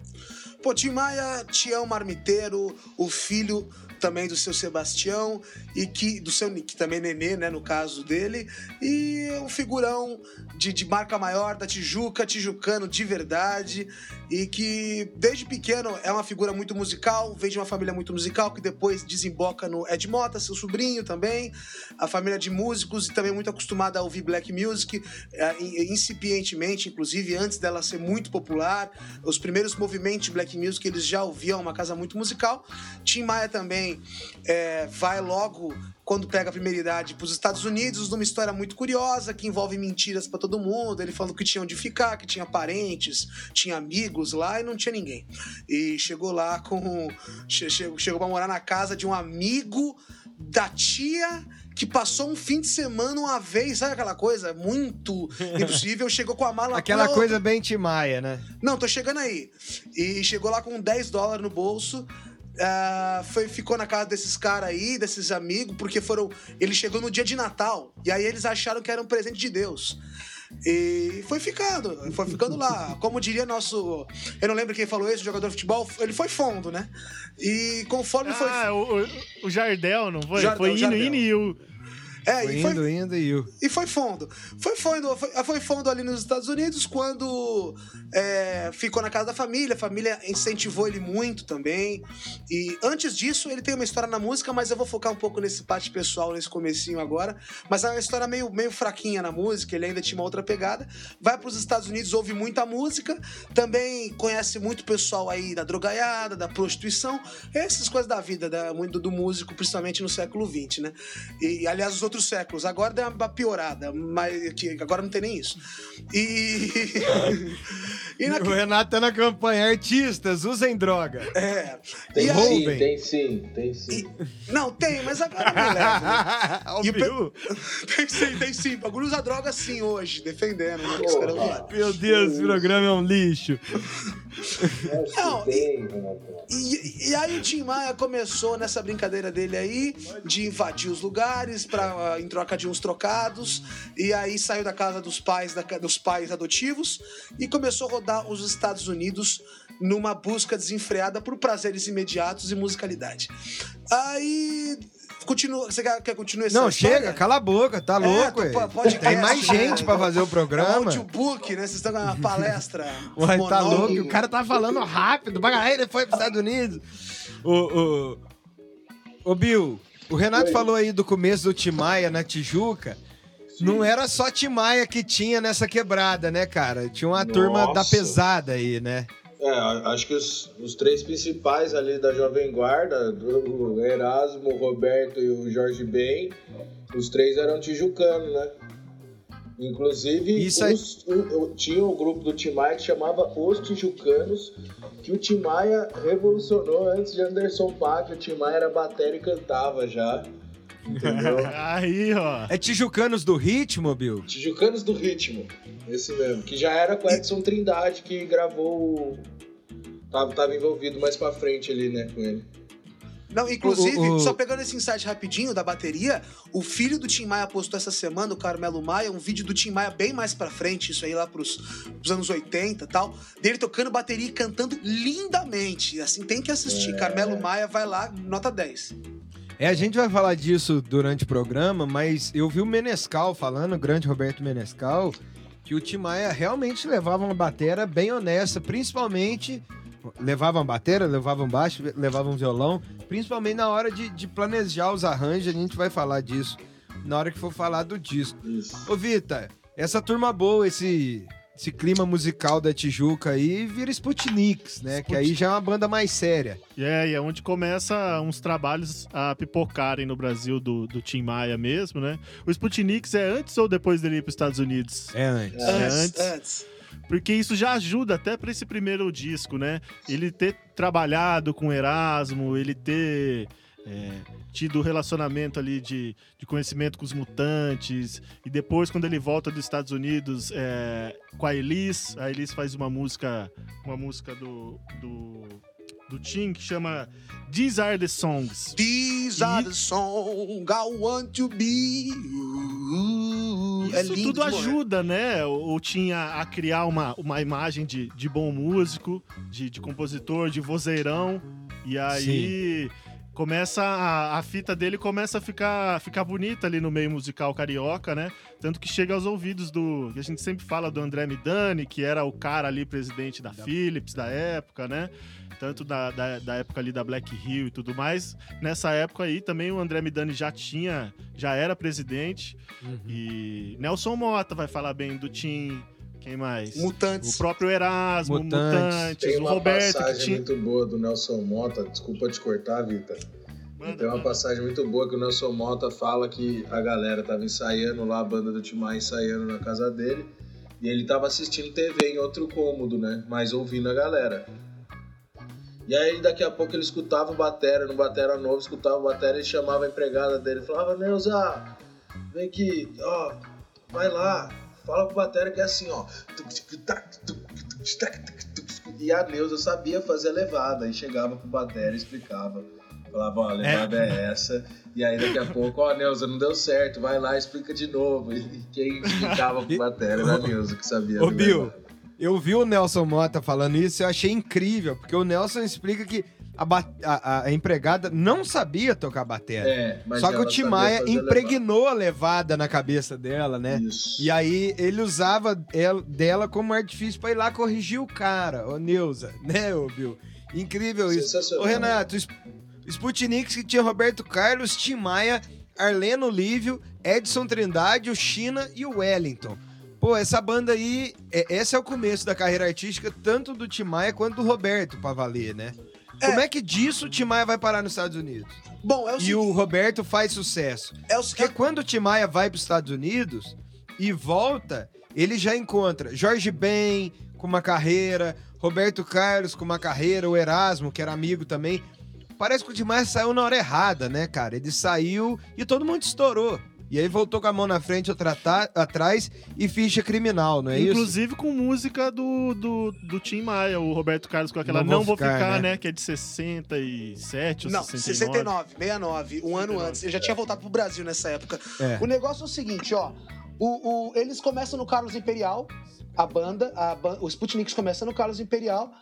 Pô, Tim Maia, Tião Marmiteiro, o filho também do seu Sebastião e que do seu que também é Nenê, né, no caso dele, e um figurão de, de marca maior da Tijuca, tijucano de verdade, e que desde pequeno é uma figura muito musical, vem de uma família muito musical que depois desemboca no Ed Mota, seu sobrinho também, a família de músicos e também muito acostumada a ouvir black music, é, in- incipientemente, inclusive antes dela ser muito popular, os primeiros movimentos de black music eles já ouviam, uma casa muito musical. Tim Maia também é, vai logo quando pega a primeira idade para os Estados Unidos, numa história muito curiosa que envolve mentiras para todo mundo. Ele falando que tinha onde ficar, que tinha parentes, tinha amigos lá e não tinha ninguém. E chegou lá com che- che- chegou para morar na casa de um amigo da tia que passou um fim de semana uma vez, sabe aquela coisa muito impossível? Chegou com a mala
Aquela coisa bem Timaya, né?
Não, tô chegando aí. E chegou lá com 10 dólares no bolso. Uh, foi, ficou na casa desses caras aí, desses amigos, porque foram. Ele chegou no dia de Natal. E aí eles acharam que era um presente de Deus. E foi ficando, foi ficando lá. Como diria nosso. Eu não lembro quem falou isso, jogador de futebol, ele foi fundo, né? E conforme
ah,
foi.
Ah, o, o, Jardel, não foi? Jardel, foi indo, Jardel. indo e indo.
É, foi e foi, indo, indo e indo.
E foi fundo. Foi fundo, foi, foi fundo ali nos Estados Unidos quando é, ficou na casa da família. A família incentivou ele muito também. E antes disso, ele tem uma história na música, mas eu vou focar um pouco nesse parte pessoal, nesse comecinho agora. Mas é uma história meio, meio fraquinha na música, ele ainda tinha uma outra pegada. Vai para os Estados Unidos, ouve muita música. Também conhece muito pessoal aí da drogaiada, da prostituição. Essas coisas da vida, da, muito do músico, principalmente no século XX, né? E, aliás, os outros séculos. Agora deu uma piorada, mas que agora não tem nem isso. E.
e na... O Renato tá na campanha. Artistas, usem droga.
É.
Tem e sim, tem sim, tem sim.
E... Não, tem, mas agora me leva. Né? e... tem sim, tem sim. Bagulho usa droga sim hoje, defendendo. Né?
Meu Deus, esse programa é um lixo.
Não, e, e, e, aí o Tim Maia começou nessa brincadeira dele aí de invadir os lugares para em troca de uns trocados e aí saiu da casa dos pais da, dos pais adotivos e começou a rodar os Estados Unidos numa busca desenfreada por prazeres imediatos e musicalidade. Aí Continua, você quer, quer continuar essa
Não, história? chega, cala a boca, tá é, louco, pode Tem mais gente pra fazer o programa. É um
audiobook, né? Vocês estão com uma palestra.
Ué, tá louco, o cara tá falando rápido. Ele foi pros Estados Unidos. O, o, o Bill, o Renato falou aí do começo do Timaya na Tijuca. Sim. Não era só Timaya que tinha nessa quebrada, né, cara? Tinha uma Nossa. turma da pesada aí, né?
É, acho que os, os três principais ali da Jovem Guarda, o Erasmo, o Roberto e o Jorge Ben, os três eram tijucanos, né? Inclusive, Isso os, o, tinha um grupo do Timaya que chamava Os Tijucanos, que o Timaya revolucionou antes de Anderson Paak. O Timaya era bateria e cantava já. Entendeu?
Aí, ó.
É Tijucanos do Ritmo, Bill?
Tijucanos do Ritmo. Esse mesmo. Que já era com Edson Trindade que gravou. Tava, tava envolvido mais pra frente ali, né, com ele.
Não, inclusive, o, o, só pegando esse insight rapidinho da bateria, o filho do Tim Maia postou essa semana, o Carmelo Maia, um vídeo do Tim Maia bem mais pra frente, isso aí lá pros, pros anos 80 e tal, dele tocando bateria e cantando lindamente. Assim, tem que assistir. É... Carmelo Maia vai lá, nota 10.
É, a gente vai falar disso durante o programa, mas eu vi o Menescal falando, o grande Roberto Menescal, que o Tim Maia realmente levava uma bateria bem honesta, principalmente levavam bateria, levavam baixo, levavam violão, principalmente na hora de, de, planejar os arranjos, a gente vai falar disso na hora que for falar do disco. Isso. Ô Vita, essa turma boa, esse esse clima musical da Tijuca aí vira Sputniks, né? Sputnik. Que aí já é uma banda mais séria.
É, e é onde começa uns trabalhos a pipocarem no Brasil do, do Tim Maia mesmo, né? O Sputniks é antes ou depois dele ir para os Estados Unidos?
É antes.
É, é antes. antes.
Porque isso já ajuda até para esse primeiro disco, né? Ele ter trabalhado com Erasmo, ele ter é, tido relacionamento ali de, de conhecimento com os mutantes. E depois, quando ele volta dos Estados Unidos é, com a Elis, a Elis faz uma música, uma música do, do, do Tim que chama These Are the Songs.
These e... are the songs I want to be.
É Isso tudo ajuda, né? O Tim a, a, criar uma, uma imagem de, de bom músico, de, de compositor, de vozeirão. E aí. Sim começa a, a, fita dele começa a ficar, ficar bonita ali no meio musical carioca, né? Tanto que chega aos ouvidos do. que a gente sempre fala do André Midani, que era o cara ali, presidente da Philips da época, né? Tanto da, da, da, época ali da Black Hill e tudo mais. Nessa época aí também o André Midani já tinha, já era presidente. Uhum. E Nelson Mota vai falar bem do Tim. Quem mais?
Mutantes.
O próprio Erasmo, Mutantes. Mutantes
Tem
uma o Roberto.
passagem tinha... muito boa do Nelson Mota. Desculpa te cortar, Vitor. Tem uma passagem muito boa que o Nelson Mota fala que a galera tava ensaiando lá, a banda do Timar ensaiando na casa dele. E ele tava assistindo TV em outro cômodo, né? Mas ouvindo a galera. E aí daqui a pouco ele escutava o batera, no batera novo, escutava o batera e chamava a empregada dele. Falava, Neuza, vem aqui, ó, vai lá, fala pro batera que é assim, ó. e a Neuza sabia fazer a levada. E chegava pro Batera e explicava. Falava, ó, a levada é. é. essa. E aí daqui a pouco, ó, Neuza, não deu certo, vai lá explica de novo. E quem explicava pro Batera era a Neuza, que sabia.
Ô, Bill, eu vi o Nelson Mota falando isso e eu achei incrível, porque o Nelson explica que a, a, a, empregada não sabia tocar bateria. É, Só que o Timaya impregnou levada. a levada na cabeça dela, né? Isso. E aí ele usava ela, dela como artifício para ir lá corrigir o cara, ô Neuza, né, ô Bill? Incrível isso. Ô Renato, Sputnik que tinha Roberto Carlos, Timaya, Arleno Lívio, Edson Trindade, o China e o Wellington. Pô, essa banda aí, é, esse é o começo da carreira artística, tanto do Timaya quanto do Roberto, pra valer, né? É. Como é que disso o Timaya vai parar nos Estados Unidos? Bom, é o E seguinte... o Roberto faz sucesso. É o... Porque é... quando o Timaya vai para os Estados Unidos e volta, ele já encontra Jorge Ben com uma carreira, Roberto Carlos com uma carreira, o Erasmo, que era amigo também. Parece que o Timaya saiu na hora errada, né, cara? Ele saiu e todo mundo estourou. E aí voltou com a mão na frente, outra atrás e ficha criminal, não é
Inclusive,
isso?
Inclusive com música do, do, do Tim Maia, o Roberto Carlos com aquela Não, Não Vou Ficar, ficar né? né? Que é de 67 ou
não,
69.
69, 69, um ano 69. antes. Ele já tinha voltado pro Brasil nessa época. É. O negócio é o seguinte, ó. O, o, eles começam no Carlos Imperial, a banda, a, o Sputnik começa no Carlos Imperial.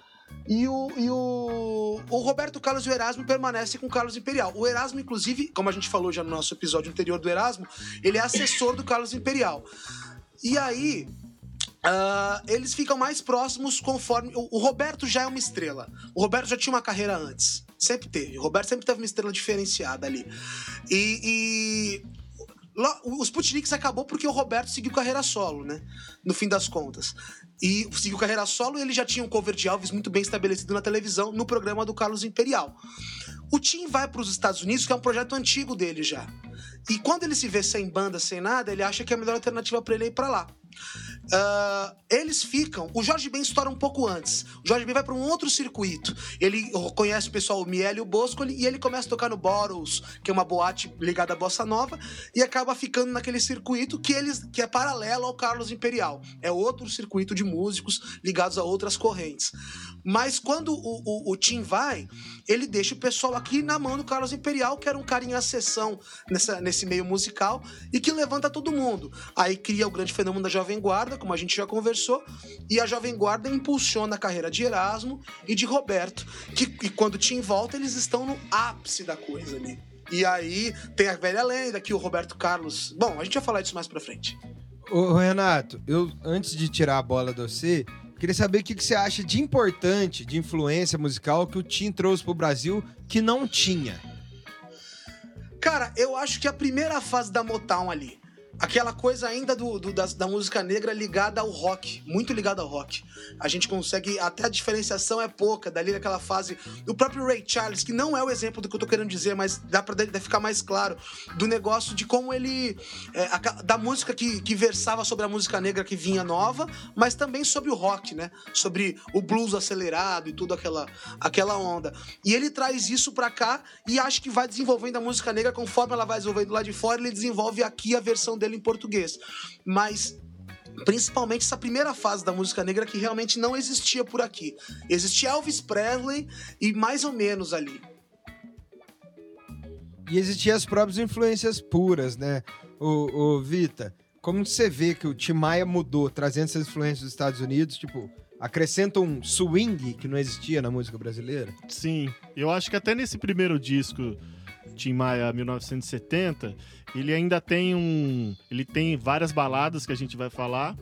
E o, e o, o Roberto Carlos e o Erasmo permanecem com o Carlos Imperial. O Erasmo, inclusive, como a gente falou já no nosso episódio anterior do Erasmo, ele é assessor do Carlos Imperial. E aí, Uh, eles ficam mais próximos conforme. O, o, Roberto já é uma estrela. O Roberto já tinha uma carreira antes. Sempre teve. O Roberto sempre teve uma estrela diferenciada ali. E. e... O Sputnik acabou porque o Roberto seguiu carreira solo, né? No fim das contas. E seguiu carreira solo ele já tinha um cover de Elvis muito bem estabelecido na televisão, no programa do Carlos Imperial. O Tim vai para os Estados Unidos, que é um projeto antigo dele já. E quando ele se vê sem banda, sem nada, ele acha que é a melhor alternativa para ele é ir para lá. Uh, eles ficam. O Jorge Ben estoura um pouco antes. O Jorge Ben vai para um outro circuito. Ele conhece o pessoal, o Miele e o Bosco, e ele começa a tocar no Bottles, que é uma boate ligada à bossa nova, e acaba ficando naquele circuito que, eles, que é paralelo ao Carlos Imperial. É outro circuito de músicos ligados a outras correntes. Mas quando o, o, o Tim vai, ele deixa o pessoal aqui na mão do Carlos Imperial, que era um cara em acessão nessa, nesse meio musical e que levanta todo mundo. Aí cria o grande fenômeno da Jovem Guarda, como a gente já conversou, e a Jovem Guarda impulsiona a carreira de Erasmo e de Roberto, que e quando Tim volta, eles estão no ápice da coisa ali. E aí tem a velha lenda que o Roberto Carlos. Bom, a gente vai falar disso mais pra frente.
Ô, Renato, eu antes de tirar a bola do você, Queria saber o que, você acha de importante, de influência musical que o Tim trouxe pro Brasil que não tinha.
Cara, eu acho que a primeira fase da Motown ali, aquela coisa ainda do, do da, da, música negra ligada ao rock, muito ligada ao rock. A gente consegue, até a diferenciação é pouca, dali naquela fase. O próprio Ray Charles, que não é o exemplo do que eu tô querendo dizer, mas dá pra ficar mais claro, do negócio de como ele. É, a, da música que, que versava sobre a música negra que vinha nova, mas também sobre o rock, né? Sobre o blues acelerado e tudo aquela, aquela onda. E ele traz isso pra cá e acho que vai desenvolvendo a música negra conforme ela vai desenvolvendo lá de fora, ele desenvolve aqui a versão dele dele em português. Mas principalmente essa primeira fase da música negra que realmente não existia por aqui. Existia Elvis Presley e mais ou menos ali.
E existiam as próprias influências puras, né? O, o Vita, como você vê que o Tim Maia mudou, trazendo essas influências dos Estados Unidos, tipo, acrescenta um swing que não existia na música brasileira?
Sim, eu acho que até nesse primeiro disco Tim Maia 1970, ele ainda tem um. Ele tem várias baladas que a gente vai falar.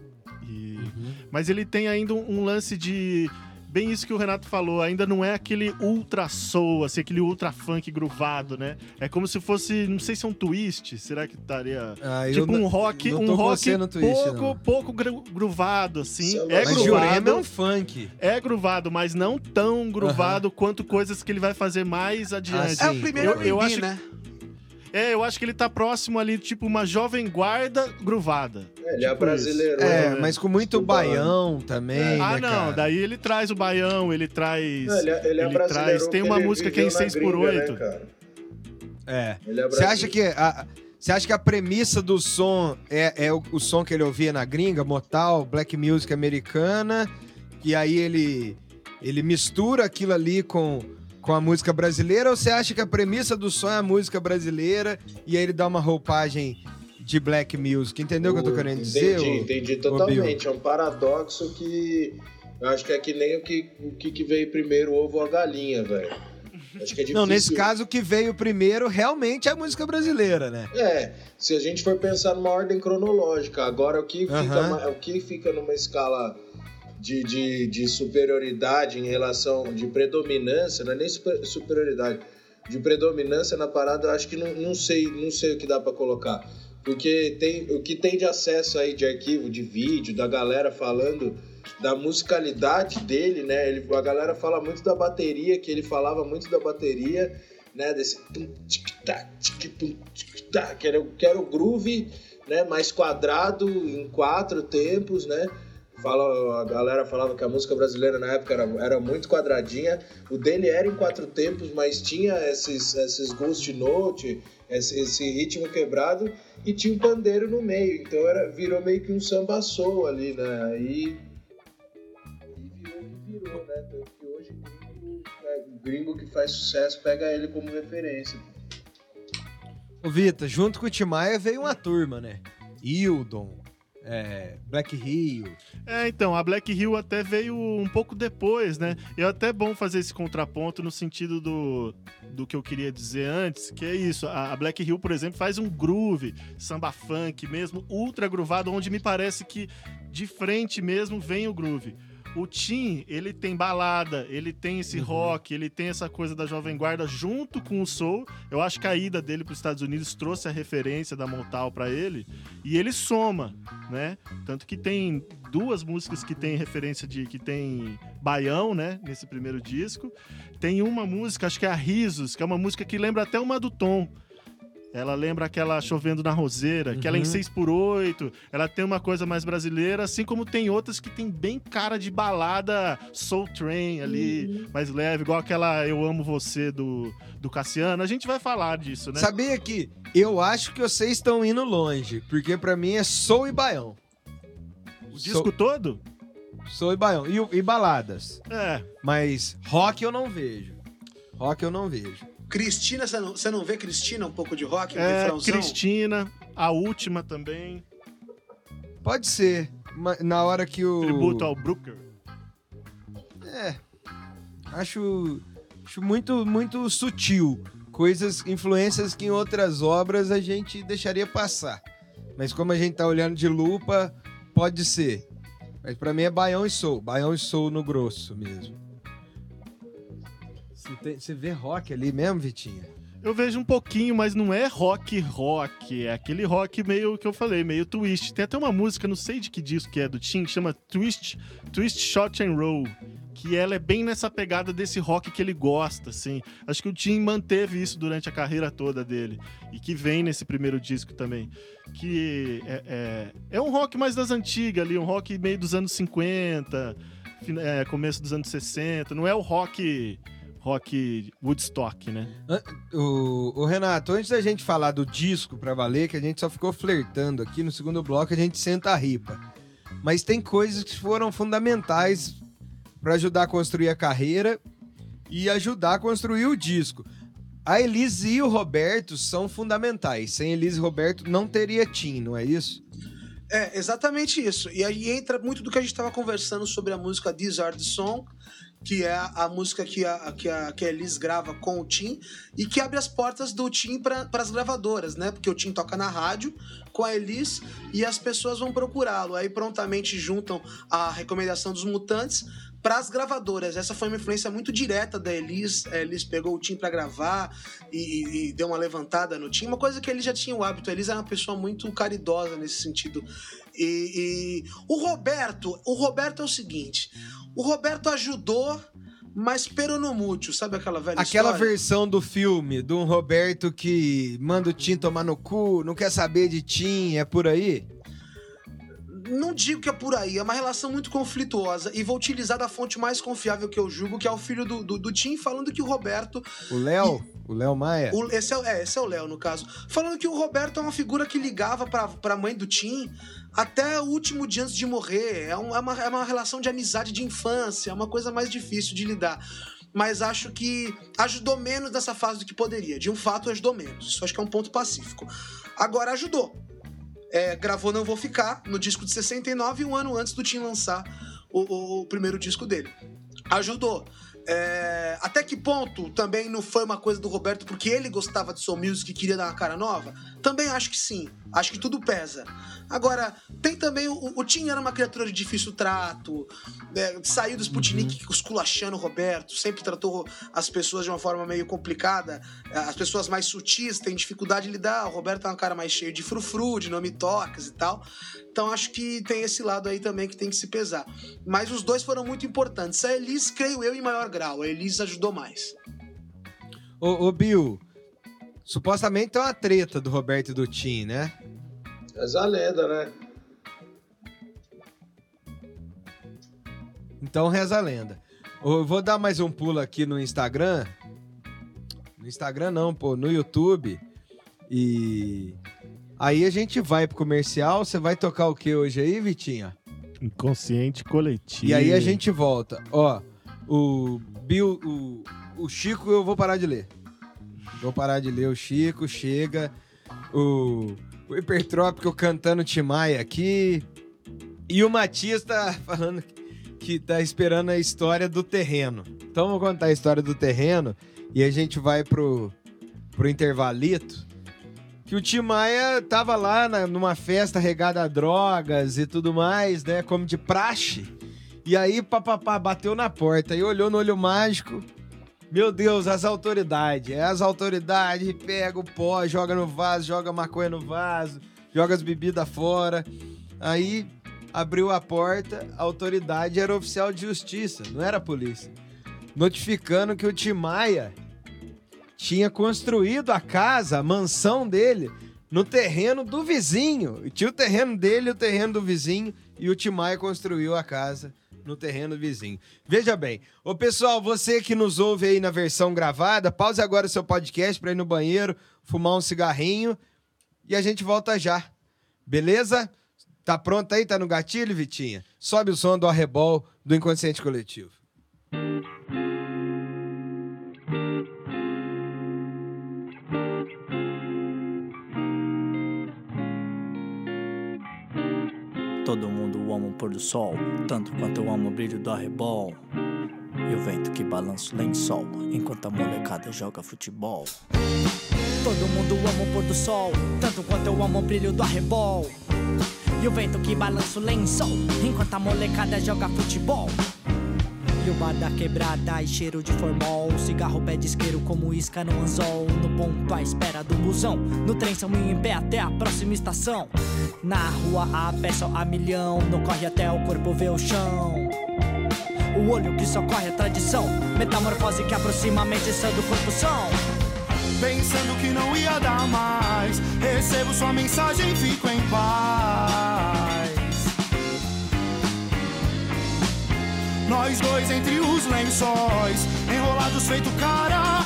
E, uhum. Mas ele tem ainda um, um lance de bem isso que o Renato falou, ainda não é aquele ultra soul, assim, aquele ultra funk groovado, né? É como se fosse, não sei se é um twist, será que estaria ah, tipo um rock, um rock twist, pouco, não. pouco groovado assim.
É, é groovado. é um funk.
É groovado, mas não tão groovado quanto coisas que ele vai fazer mais adiante.
Ah, é o primeiro eu, eu acho né?
É, eu acho que ele tá próximo ali, tipo, uma jovem guarda gruvada.
É, ele é
tipo
é brasileiro.
É, né? mas com muito baião também. É.
Ah,
né,
não,
cara?
daí ele traz o baião, ele traz.
Não, ele, é, ele, é
ele traz. Tem uma música que é em 6 por 8 né,
É. Você acha que. A, você acha que a premissa do som é, é o, o, som que ele ouvia na gringa, Motal, Black Music americana, e aí ele Ele mistura aquilo ali com, com a música brasileira ou você acha que a premissa do som é a música brasileira e aí ele dá uma roupagem de black music? Entendeu o que eu tô querendo dizer?
Entendi,
ô-
entendi
ô,
totalmente. É um paradoxo que eu acho que é que nem o que, o que veio primeiro, o ovo ou a galinha, velho. Acho que é difícil.
Não, nesse caso o que veio primeiro realmente é a música brasileira, né?
É, se a gente for pensar numa ordem cronológica, agora o que fica,
Aham.
ma- o que fica numa escala de, de, de superioridade em relação, de predominância, não é nem super- superioridade, de predominância na parada, acho que não, não sei, não sei o que dá pra colocar. Porque tem, o que tem de acesso aí de arquivo, de vídeo, da galera falando da musicalidade dele, né? Ele, a galera fala muito da bateria, que ele falava muito da bateria, né? Desse que era, que era o groove, né? Mais quadrado em quatro tempos, né? Fala, a galera falava que a música brasileira na época era, era muito quadradinha. O dele era em quatro tempos, mas tinha esses, esses ghost note, esse, esse ritmo quebrado e tinha um pandeiro no meio. Então era, virou meio que um samba soul ali, né? Aí e virou virou, né? Tanto que hoje gringo, é, o gringo que faz sucesso pega ele como referência.
Ô, Vita, junto com o Timaya veio uma turma, né? Hildon, é, Black Rio.
É, então, a Black Hill até veio um pouco depois, né? E é até bom fazer esse contraponto no sentido do, do que eu queria dizer antes, que é isso. A a Black Hill, por exemplo, faz um groove, samba funk mesmo, ultra groovado, onde me parece que de frente mesmo vem o groove. O Tim, ele tem balada, ele tem esse
Uhum.
rock, ele tem essa coisa da Jovem Guarda junto com o soul. Eu acho que a ida dele para os Estados Unidos trouxe a referência da Motown para ele e ele soma, né? Tanto que tem duas músicas que tem referência de que tem baião, né, nesse primeiro disco. Tem uma música, acho que é a Risos, que é uma música que lembra até uma do Tom. Ela lembra aquela Chovendo na Roseira, que ela é em
Uhum.
6 por 8 ela tem uma coisa mais brasileira, assim como tem outras que tem bem cara de balada Soul Train ali, mais leve, igual aquela Eu Amo Você do, do Cassiano. A gente vai falar disso, né?
Sabia que eu acho que vocês estão indo longe, porque pra mim é soul e baião.
o disco todo?
Soul e baião. E, e baladas.
É.
Mas rock eu não vejo. Rock eu não vejo.
Cristina, você não, você não vê Cristina um pouco de rock? Um
É,
refrãozão?
Cristina, a última também.
Pode ser. Na hora que o.
Tributo ao Brooker.
É. Acho, acho muito, muito sutil. Coisas, influências que em outras obras a gente deixaria passar. Mas como a gente tá olhando de lupa, pode ser. Mas pra mim é baião e soul. Baião e soul no grosso mesmo. Você, vê rock ali mesmo, Vitinha?
Eu vejo um pouquinho, mas não é rock rock. É aquele rock meio que eu falei, meio twist. Tem até uma música, não sei de que disco que é do Tim, que chama Twist, Twist Shot and Roll. Que ela é bem nessa pegada desse rock que ele gosta, assim. Acho que o Tim manteve isso durante a carreira toda dele. E que vem nesse primeiro disco também. Que é, é, é um rock mais das antigas ali, um rock meio dos anos 50, fin- é, começo dos anos 60. Não é o rock. Rock Woodstock, né?
O, o Renato, antes da gente falar do disco pra valer, que a gente só ficou flertando aqui no segundo bloco, a gente senta a ripa. Mas tem coisas que foram fundamentais pra ajudar a construir a carreira e ajudar a construir o disco. A Elise e o Roberto são fundamentais. Sem Elise e Roberto não teria Tim, não é isso?
É, exatamente isso. E aí entra muito do que a gente estava conversando sobre a música These Are The Song, que é a, música que a, que, a, que a Elis grava com o Tim e que abre as portas do Tim para as gravadoras, né? Porque o Tim toca na rádio com a Elis e as pessoas vão procurá-lo. Aí prontamente juntam a recomendação dos Mutantes para as gravadoras. Essa foi uma influência muito direta da Elis. A Elis pegou o Tim para gravar e, e- e deu uma levantada no Tim, uma coisa que ele já tinha o hábito. A Elis era uma pessoa muito caridosa nesse sentido. E, e o Roberto, o Roberto é o seguinte: o Roberto ajudou, mas peronomútil, sabe aquela velha
Aquela
história?
versão do filme, um Roberto que manda o Tim tomar no cu, não quer saber de Tim, é por aí?
Não digo que é por aí, é uma relação muito conflituosa e vou utilizar da fonte mais confiável que eu julgo, que é o filho do, do, do Tim, falando que o Roberto.
O Léo? O Léo Maia?
O, esse, é, é, esse é o Léo, no caso. Falando que o Roberto é uma figura que ligava pra, pra mãe do Tim até o último dia antes de morrer. É, um, é, uma, é uma relação de amizade de infância, é uma coisa mais difícil de lidar mas acho que ajudou menos nessa fase do que poderia. De um fato, ajudou menos. Isso acho que é um ponto pacífico. Agora ajudou é, gravou Não Vou Ficar no disco de 69, um ano antes do Tim lançar o, o, o primeiro disco dele. Ajudou. É, até que ponto também não foi uma coisa do Roberto porque ele gostava de soul music e queria dar uma cara nova? Também acho que sim. Acho que tudo pesa. Agora, tem também. O, o Tim era uma criatura de difícil trato, é, saiu do Sputnik uhum. esculachando o Roberto, sempre tratou as pessoas de uma forma meio complicada. As pessoas mais sutis têm dificuldade de lidar. O Roberto é um cara mais cheio de frufru, de nome tocas e tal. Então acho que tem esse lado aí também que tem que se pesar. Mas os dois foram muito importantes. A Elis, creio eu, em maior grau. A Elis ajudou mais.
Ô, ô Bill, supostamente tem uma treta do Roberto e do Tim, né?
Essa a lenda, né?
Então reza a lenda. Eu vou dar mais um pulo aqui no Instagram. No Instagram não, pô, no YouTube. E aí a gente vai pro comercial. Você vai tocar o que hoje aí, Vitinha?
Inconsciente coletivo.
E aí a gente volta. Ó, o Bill, o, o Chico eu vou parar de ler. Vou parar de ler o Chico, chega. O o Hipertrópico cantando Timaya aqui. E o Matias tá falando que tá esperando a história do terreno. Então vou contar a história do terreno e a gente vai pro, pro intervalito. Que o Timaya tava lá na, numa festa regada a drogas e tudo mais, né? Como de praxe. E aí, papapá, bateu na porta e olhou no olho mágico. Meu Deus, as autoridades. É as autoridades, pega o pó, joga no vaso, joga maconha no vaso, joga as bebidas fora. Aí abriu a porta, a autoridade era oficial de justiça, não era polícia. Notificando que o Timaya tinha construído a casa, a mansão dele, no terreno do vizinho. E tinha o terreno dele o terreno do vizinho, e o Timaya construiu a casa no terreno vizinho. Veja bem, ô pessoal, você que nos ouve aí na versão gravada, pause agora o seu podcast para ir no banheiro, fumar um cigarrinho e a gente volta já. Beleza? Tá pronto aí? Tá no gatilho, Vitinha? Sobe o som do arrebol do inconsciente coletivo.
Todo mundo ama o pôr do sol, tanto quanto eu amo o brilho do arrebol. E o vento que balança o lençol, enquanto a molecada joga futebol. Todo mundo ama o pôr do sol, tanto quanto eu amo o brilho do arrebol. E o vento que balança o lençol, enquanto a molecada joga futebol. E o bar da quebrada e cheiro de formol. Cigarro pé de isqueiro como isca no anzol. No ponto à espera do busão. No trem são em pé até a próxima estação. Na rua a só a milhão. No corre até o corpo ver o chão. O olho que socorre a tradição. Metamorfose que aproxima a mente do corpo são.
Pensando que não ia dar mais. Recebo sua mensagem, fico em paz Nós dois entre os lençóis, enrolados feito caracóis.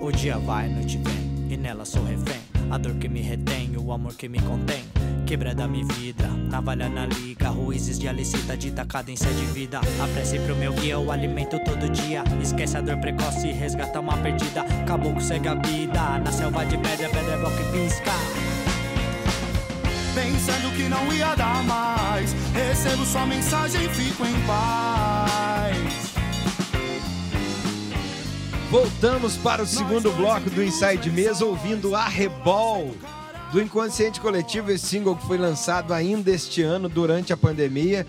O dia vai, noite vem, e nela sou refém. A dor que me retém, o amor que me contém. Quebrada me vidra, navalha na liga. Ruízes de alicita de cadência de vida. Apresse pro meu guia, o alimento todo dia. Esquece a dor precoce, resgata uma perdida. Caboclo segue a vida, na selva de pedra Pedra é bom que pisca.
Pensando que não ia dar mais Recebo sua mensagem, fico em paz
Voltamos para o segundo bloco do Inside Mesa ouvindo Arrebol do Inconsciente Coletivo, esse single que foi lançado ainda este ano, durante a pandemia.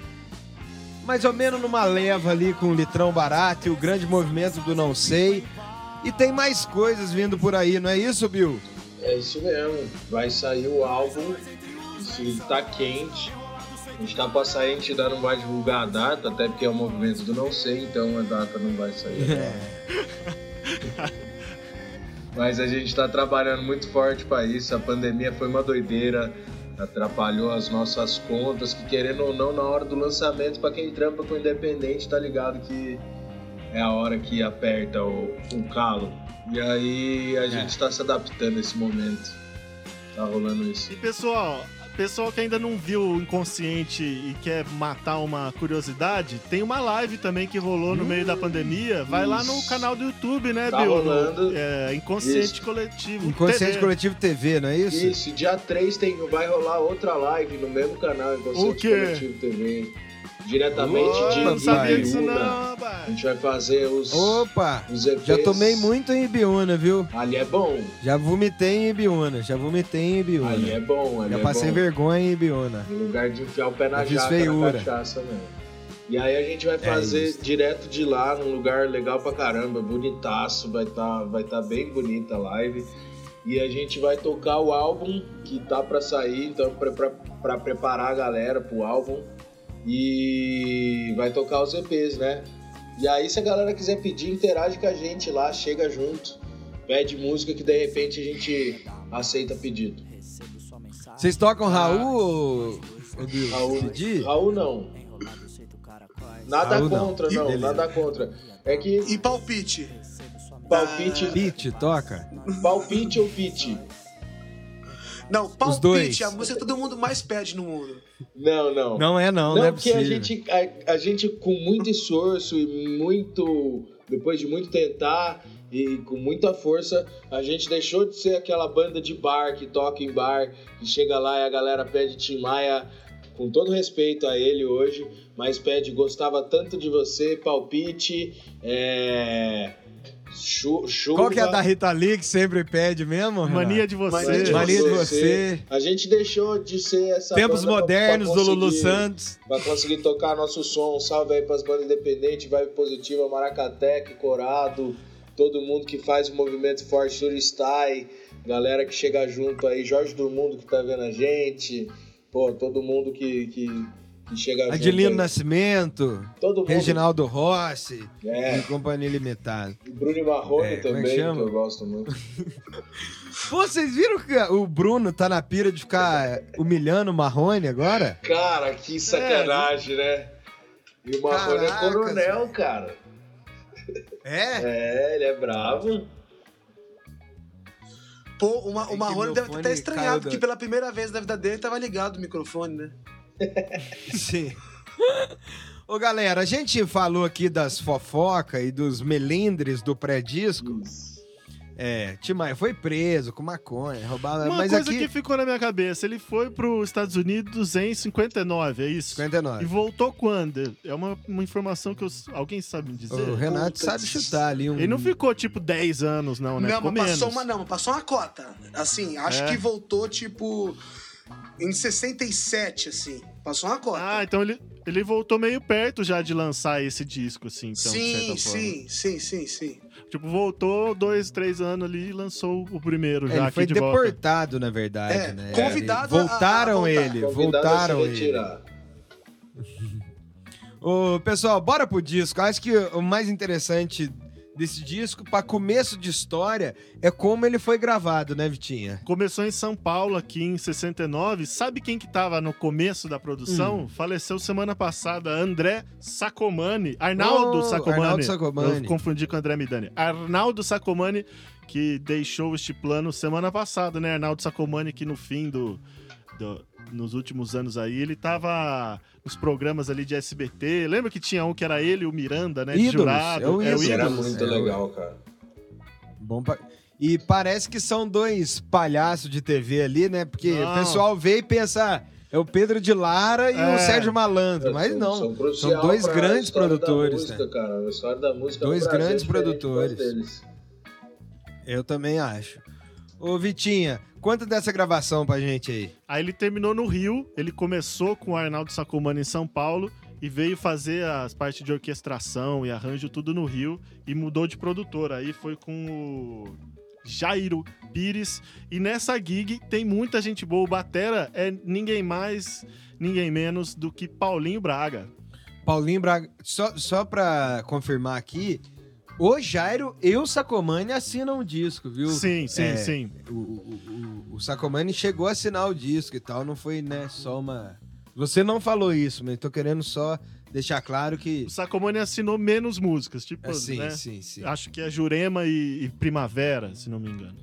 Mais ou menos numa leva ali com o Litrão Barato e o grande movimento do Não Sei. E tem mais coisas vindo por aí, não é isso, Bill?
É isso mesmo. Vai sair o álbum, isso tá quente. A gente tá pra sair, a gente ainda não vai divulgar a data, até porque é o movimento do não sei, então a data não vai sair.
É.
Mas a gente tá trabalhando muito forte pra isso. A pandemia foi uma doideira, atrapalhou as nossas contas, que querendo ou não, na hora do lançamento, pra quem trampa com independente, tá ligado que é a hora que aperta o, o calo. E aí a gente tá se adaptando a esse momento. Tá rolando isso.
E pessoal, pessoal que ainda não viu o Inconsciente e quer matar uma curiosidade, tem uma live também que rolou no meio da pandemia. Vai lá no
Isso.
canal do YouTube, né,
Tá
Bill?
rolando.
É, Inconsciente
Isso.
Coletivo.
Inconsciente
TV.
Coletivo TV, não é isso?
Isso, dia 3 tem, vai rolar outra live no mesmo canal, Inconsciente
O quê?
Coletivo TV. Diretamente
Opa,
de
não sabia disso não,
A gente vai fazer os,
Opa!
os EPs.
Já tomei muito em Ibiúna, viu?
Ali é bom.
Já vomitei em Ibiúna, já vomitei em Ibiúna.
Ali é bom, ali
já
é
passei
bom.
vergonha em Ibiúna.
No lugar de enfiar o pé na jaca
feiura.
na cachaça mesmo. E aí a gente vai fazer
É
direto de lá, num lugar legal pra caramba, bonitaço, vai tá, vai tá bem bonita a live. E a gente vai tocar o álbum que tá pra sair, então pra, pra, pra preparar a galera pro álbum. E vai tocar os EPs, né? E aí se a galera quiser pedir, interage com a gente lá, chega junto, pede música que de repente a gente aceita pedido.
Vocês tocam Raul ou?
Raul? Raul não. Nada
Raul, não.
contra, não,
beleza.
nada contra. É que
E palpite?
Palpite,
toca?
palpite ou pite?
Não,
dois.
palpite, a música que todo mundo mais pede no mundo.
Não, não.
Não é não, não,
Não,
é
porque
possível.
a gente, a, a gente, com muito esforço e muito. Depois de muito tentar e com muita força, a gente deixou de ser aquela banda de bar que toca em bar, que chega lá e a galera pede Tim Maia, com todo respeito a ele hoje, mas pede Gostava Tanto de Você, Palpite, é.
Qual que é a da Rita Lee que sempre pede mesmo? Renato?
Mania de você.
Mania de
Mania de você.
A gente deixou de ser essa
Tempos
banda pra-
modernos
pra
do Lulu Santos.
Pra conseguir tocar nosso som. Um salve aí pras bandas independentes, Vibe Positiva, Maracatec, Corado, todo mundo que faz o movimento forte, Suristai, galera que chega junto aí, Jorge do Mundo que tá vendo a gente, pô, todo mundo que, que, que chega junto.
Adilino
aí.
Nascimento,
Todo mundo.
Reginaldo Rossi
É.
e Companhia Limitada.
Bruno Marrone
É, é que
também, que,
chama?
eu gosto muito.
Pô, vocês viram que o Bruno tá na pira de ficar humilhando o Marrone agora?
Cara, que sacanagem, né? E o Marrone é coronel, cara.
É?
É, ele é bravo.
Pô, uma,
É que
o Marrone deve ter
fone
até
caiu
estranhado, porque pela primeira vez na vida dele tava ligado o microfone, né?
Sim. Ô, galera, a gente falou aqui das fofoca e dos melindres do pré-disco. É, Tim Maia foi preso com maconha, roubava...
Uma
mas
coisa
aqui...
que ficou na minha cabeça, ele foi para os Estados Unidos em 59, é isso?
59.
E voltou quando? É uma, uma informação que eu- alguém sabe me dizer?
O Renato
Puta,
sabe chutar ali um...
Ele não ficou tipo 10 anos, não, né?
não,
ficou
mas
menos.
passou uma, não, mas passou uma cota. Assim, acho
É.
que voltou, tipo, em 67, assim. Passou uma cota.
Ah, então ele, ele voltou meio perto já de lançar esse disco, assim, então, de
sim, sim, sim, sim, sim.
Tipo, voltou dois, três anos ali e lançou o primeiro
É,
já
ele
aqui
foi
de volta.
deportado, na verdade,
É,
né?
convidado
Ele-
a- a
Voltaram
voltar.
ele,
Convidado
voltaram
a
ele. Ô, pessoal, bora pro disco. Acho que o mais interessante desse disco, pra começo de história, é como ele foi gravado, né, Vitinha?
Começou em São Paulo aqui em 69. Sabe quem que tava no começo da produção?
Hum.
Faleceu semana passada, André Sacomani. Arnaldo
Oh,
Sacomani.
Arnaldo Sacomani.
Eu confundi com André Midani. Arnaldo Sacomani, que deixou este plano semana passada, né? Arnaldo Sacomani, que no fim do, do- nos últimos anos aí, ele tava nos programas ali de SBT. Lembra que tinha um que era ele e o Miranda, né? de
Ídolos,
jurado.
é o
É o.
Era muito
É,
legal, cara.
Bom pra- E parece que são dois palhaços de TV ali, né? Porque
Não.
o pessoal vê e pensa, ah, é o Pedro de Lara e
É.
o Sérgio Malandro. Mas
São-
não,
são,
são dois grandes
história da
produtores,
música,
né?
cara. A história da música
Dois grandes
é
produtores. Eu também acho. Ô, Vitinha, conta dessa gravação pra gente aí.
Aí ele terminou no Rio, ele começou com o Arnaldo Sacomani em São Paulo e veio fazer as partes de orquestração e arranjo tudo no Rio e mudou de produtor. Aí foi com o Jairo Pires e nessa gig tem muita gente boa. O Batera é ninguém mais ninguém menos do que Paulinho Braga.
Paulinho Braga. Só, só pra confirmar aqui, o Jairo e o Sacomani assinam o disco, viu?
Sim, sim,
É,
sim.
O, o, o, o Sacomani chegou a assinar o disco e tal, não foi, né, só uma. Você não falou isso, mas tô querendo só deixar claro que.
O Sacomani assinou menos músicas, tipo,
É, sim,
né?
sim, sim.
Acho que é Jurema e, e Primavera, se não me engano.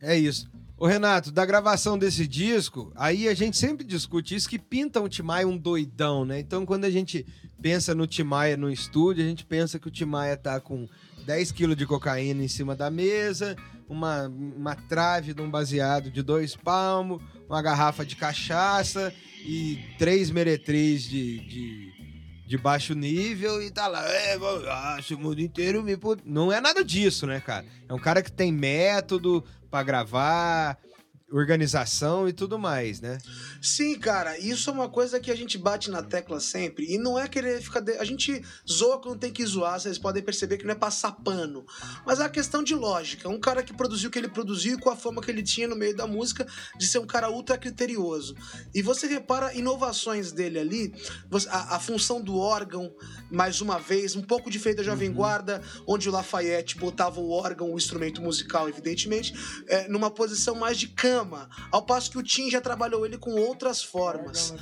É isso. Ô, Renato, da gravação desse disco, aí a gente sempre discute isso, que pinta o Timaya um doidão, né? Então, quando a gente pensa no Timaya no estúdio, a gente pensa que o Timaya tá com 10 quilos de cocaína em cima da mesa, uma, uma trave de um baseado de dois palmos, uma garrafa de cachaça e três meretriz de, de, de baixo nível e tá lá, é, o mundo inteiro me... pu-". Não é nada disso, né, cara? É um cara que tem método pra gravar, organização e tudo mais, né?
Sim, cara, isso é uma coisa que a gente bate na tecla sempre. E não é querer ficar. de- A gente zoa quando tem que zoar, vocês podem perceber que não é passar pano. Mas é uma questão de lógica. Um cara que produziu o que ele produziu e com a fama que ele tinha no meio da música, de ser um cara ultra criterioso. E você repara inovações dele ali, a, a função do órgão, mais uma vez, um pouco diferente da Jovem Guarda, onde o Lafayette botava o órgão, o instrumento musical, evidentemente, é, numa posição mais de Ao passo que o Tim já trabalhou ele com outras formas.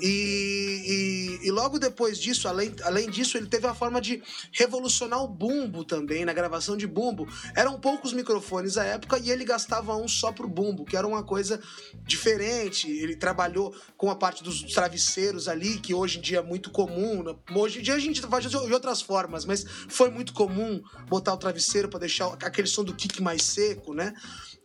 E, e- e logo depois disso, além, além disso, ele teve a forma de revolucionar o bumbo também, na gravação de bumbo. Eram poucos microfones à época e ele gastava um só pro bumbo, que era uma coisa diferente. Ele trabalhou com a parte dos travesseiros ali, que hoje em dia é muito comum. né? Hoje em dia a gente faz de outras formas, mas foi muito comum botar o travesseiro para deixar aquele som do kick mais seco, né?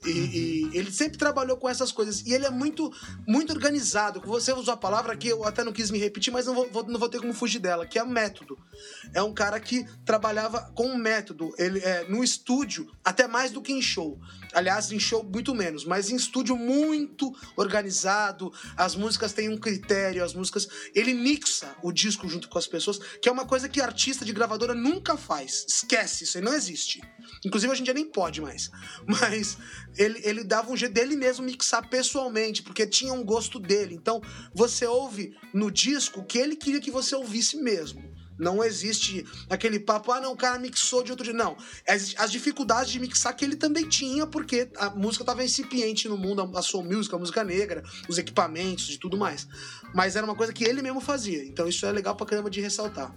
E, e ele sempre trabalhou com essas coisas. E ele é muito, muito organizado. Você usou a palavra que eu até não quis me repetir, mas não vou, não vou ter como fugir dela, que é método. É um cara que trabalhava com método. Ele é no estúdio, até mais do que em show. Aliás, em show muito menos, mas em estúdio muito organizado. As músicas têm um critério, as músicas. Ele mixa o disco junto com as pessoas, que é uma coisa que artista de gravadora nunca faz. Esquece, isso aí não existe. Inclusive, hoje em dia nem pode mais. Mas ele, ele dava um jeito dele mesmo mixar pessoalmente, porque tinha um gosto dele. Então, você ouve no disco o que ele queria que você ouvisse mesmo. Não existe aquele papo, ah, não, o cara mixou de outro jeito. Não. As, dificuldades de mixar que ele também tinha, porque a música estava incipiente no mundo, a, a soul music, a música negra, os equipamentos e tudo mais. Mas era uma coisa que ele mesmo fazia. Então isso é legal pra caramba de ressaltar.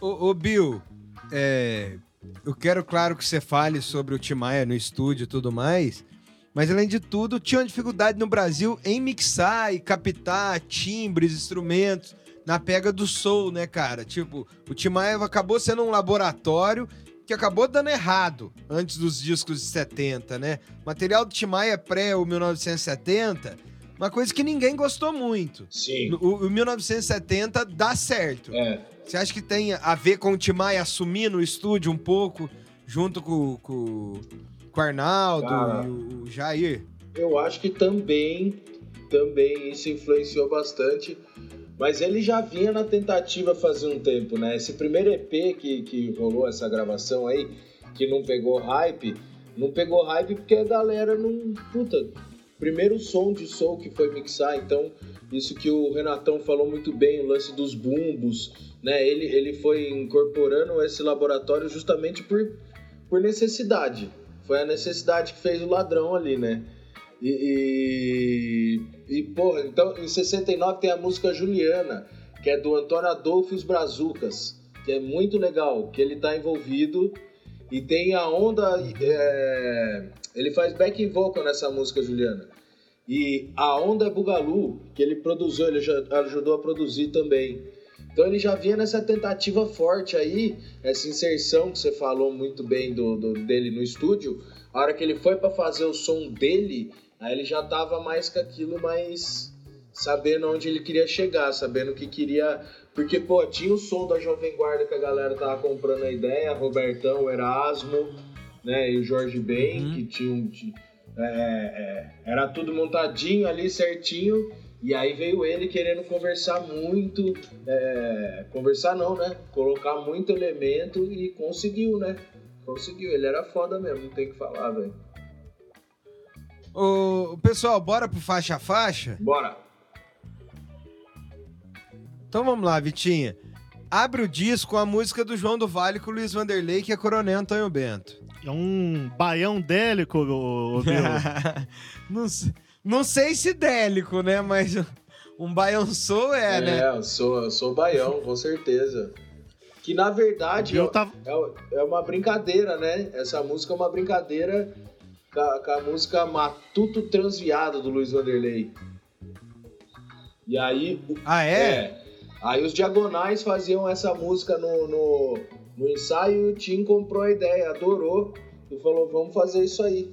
Ô, ô, Bill, é, eu quero, claro, que você fale sobre o Timaya no estúdio e tudo mais, mas além de tudo, tinha uma dificuldade no Brasil em mixar e captar timbres, instrumentos, na pega do soul, né, cara? Tipo, o Timaya acabou sendo um laboratório que acabou dando errado antes dos discos de 70, né? O material do Timaya pré o 1970, uma coisa que ninguém gostou muito.
Sim.
O, o 1970 dá certo.
É.
Você acha que tem a ver com o Timaya assumir no estúdio um pouco, junto com, com, com o Arnaldo
Cara.
e o, o Jair?
Eu acho que também, também isso influenciou bastante. Mas ele já vinha na tentativa fazia um tempo, né? Esse primeiro EP que, que rolou essa gravação aí, que não pegou hype, não pegou hype porque a galera não. Puta, primeiro som de soul que foi mixar, então isso que o Renatão falou muito bem, o lance dos bumbos, né? Ele, ele foi incorporando esse laboratório justamente por, por necessidade. Foi a necessidade que fez o ladrão ali, né? E, e, e, porra, então em 69 tem a música Juliana, que é do Antônio Adolfo e os Brazucas, que é muito legal, que ele tá envolvido. E tem a onda. é, ele faz back vocal nessa música Juliana. E a onda Bugalu, que ele produziu, ele ajudou a produzir também. Então ele já vinha nessa tentativa forte aí, essa inserção que você falou muito bem do, do- dele no estúdio. A hora que ele foi pra fazer o som dele, aí ele já tava mais com aquilo, mais sabendo onde ele queria chegar, sabendo o que queria. Porque, pô, tinha o som da Jovem Guarda que a galera tava comprando a ideia, Robertão, Erasmo, né, e o Jorge Ben,
Uhum.
que tinham. ti- é, é, era tudo montadinho ali certinho. E aí veio ele querendo conversar muito, é, conversar não, né? Colocar muito elemento e conseguiu, né? Conseguiu, ele era foda mesmo, não tem o que falar, velho.
Ô, pessoal, bora pro faixa a faixa?
Bora!
Então vamos lá, Vitinha. Abre o disco com a música do João do Vale com o Luiz Vanderlei, que é Coronel Antônio Bento.
É um baião délico, ô,
não, não sei se délico, né? Mas um baião sou é, né?
eu sou, eu sou baião, com certeza. Que na verdade
Eu tava-
é, é uma brincadeira, né? Essa música é uma brincadeira com a, música Matuto Transviado do Luiz Vanderlei. E aí.
Ah, é?
Aí os diagonais faziam essa música no, no, no ensaio e o Tim comprou a ideia, adorou e falou: vamos fazer isso aí.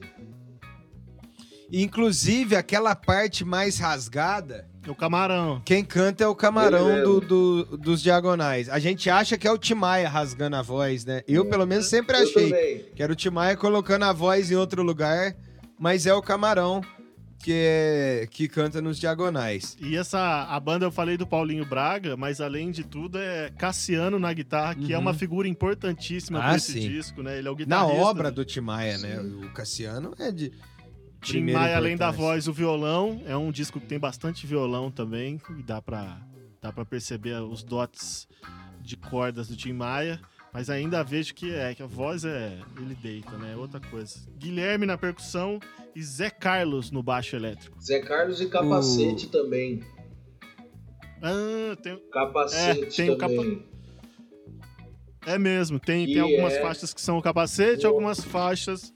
Inclusive, aquela parte mais rasgada,
O camarão.
quem canta é o camarão do, do- dos diagonais. A gente acha que é o Timaya rasgando a voz, né? Eu, pelo menos, sempre
Eu
achei
também.
que era o Timaya colocando a voz em outro lugar, mas é o camarão que, é, que canta nos diagonais.
E essa, a banda eu falei do Paulinho Braga, mas além de tudo é Cassiano na guitarra, que é
Uhum.
uma figura importantíssima
Ah,
pra esse
sim.
disco, né? Ele é o
Na
guitarrista.
obra do Timaya, né? O Cassiano é de.
Tim Maia, além da voz, o violão. É um disco que tem bastante violão também. E dá pra, dá pra perceber os dotes de cordas do Tim Maia. Mas ainda vejo que é que a voz é. Ele deita, né? É outra coisa. Guilherme na percussão e Zé Carlos no baixo elétrico.
Zé Carlos e capacete também.
Ah, tem,
Capacete
É, tem o
também.
é mesmo. Tem, tem algumas
é-
faixas que são o capacete, algumas faixas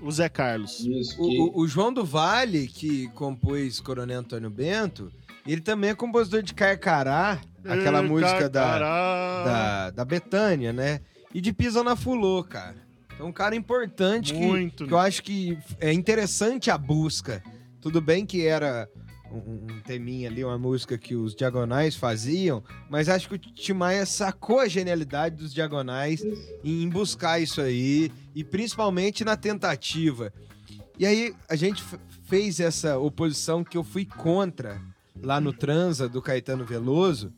o Zé Carlos.
Isso, que...
O, o- o João do Vale, que compôs Coronel Antônio Bento, ele também é compositor de Carcará, aquela
Ê,
música da,
carcará.
da, da Betânia, né? E de Pisa na Fulô, cara. Então, um cara importante que,
Muito.
que eu acho que é interessante a busca. Tudo bem que era um, um teminha ali, uma música que os Diagonais faziam, mas acho que o Timaya sacou a genialidade dos Diagonais em buscar isso aí, e principalmente na tentativa. E aí a gente fez essa oposição que eu fui contra lá no Transa do Caetano Veloso.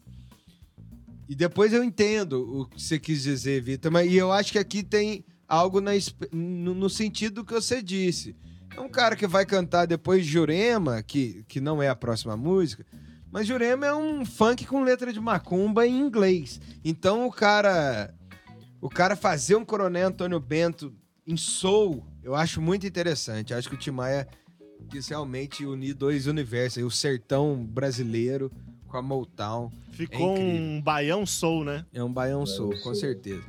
E depois eu entendo o que você quis dizer, Vitor, mas e eu acho que aqui tem algo na no, no sentido que você disse. É um cara que vai cantar depois de Jurema, que, que não é a próxima música, mas Jurema é um funk com letra de macumba em inglês. Então o cara o cara fazer um Coronel Antônio Bento em soul, eu acho muito interessante. Acho que o Timaya quis realmente unir dois universos, o sertão brasileiro com a Motown.
Ficou
É
um baião soul, né?
É um baião
Baião
soul, com
soul.
certeza.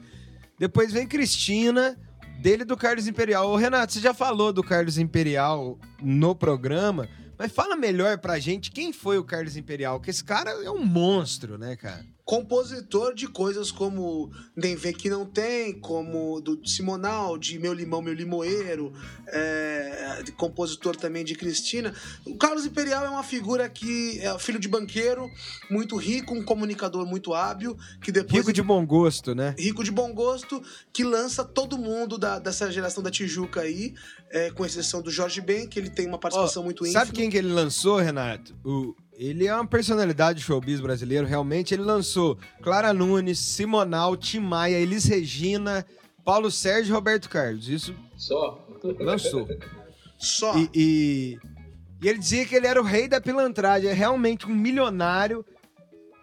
Depois vem Cristina, dele do Carlos Imperial. Ô, Renato, você já falou do Carlos Imperial no programa, mas fala melhor pra gente quem foi o Carlos Imperial, que esse cara é um monstro, né, cara?
Compositor de coisas como Nem Vê Que Não Tem, como do Simonal, de Meu Limão, Meu Limoeiro, é, compositor também de Cristina. O Carlos Imperial é uma figura que é filho de banqueiro, muito rico, um comunicador muito hábil, que depois...
Rico de bom gosto, né?
rico de bom gosto, que lança todo mundo da- dessa geração da Tijuca aí, é, com exceção do Jorge Ben, que ele tem uma participação muito ínfima.
Sabe quem que ele lançou, Renato? O, ele é uma personalidade do showbiz brasileiro, realmente. Ele lançou Clara Nunes, Simonal, Tim Maia, Elis Regina, Paulo Sérgio e Roberto Carlos. Isso
Só.
lançou.
Só.
E, e- e ele dizia que ele era o rei da pilantragem. É realmente um milionário,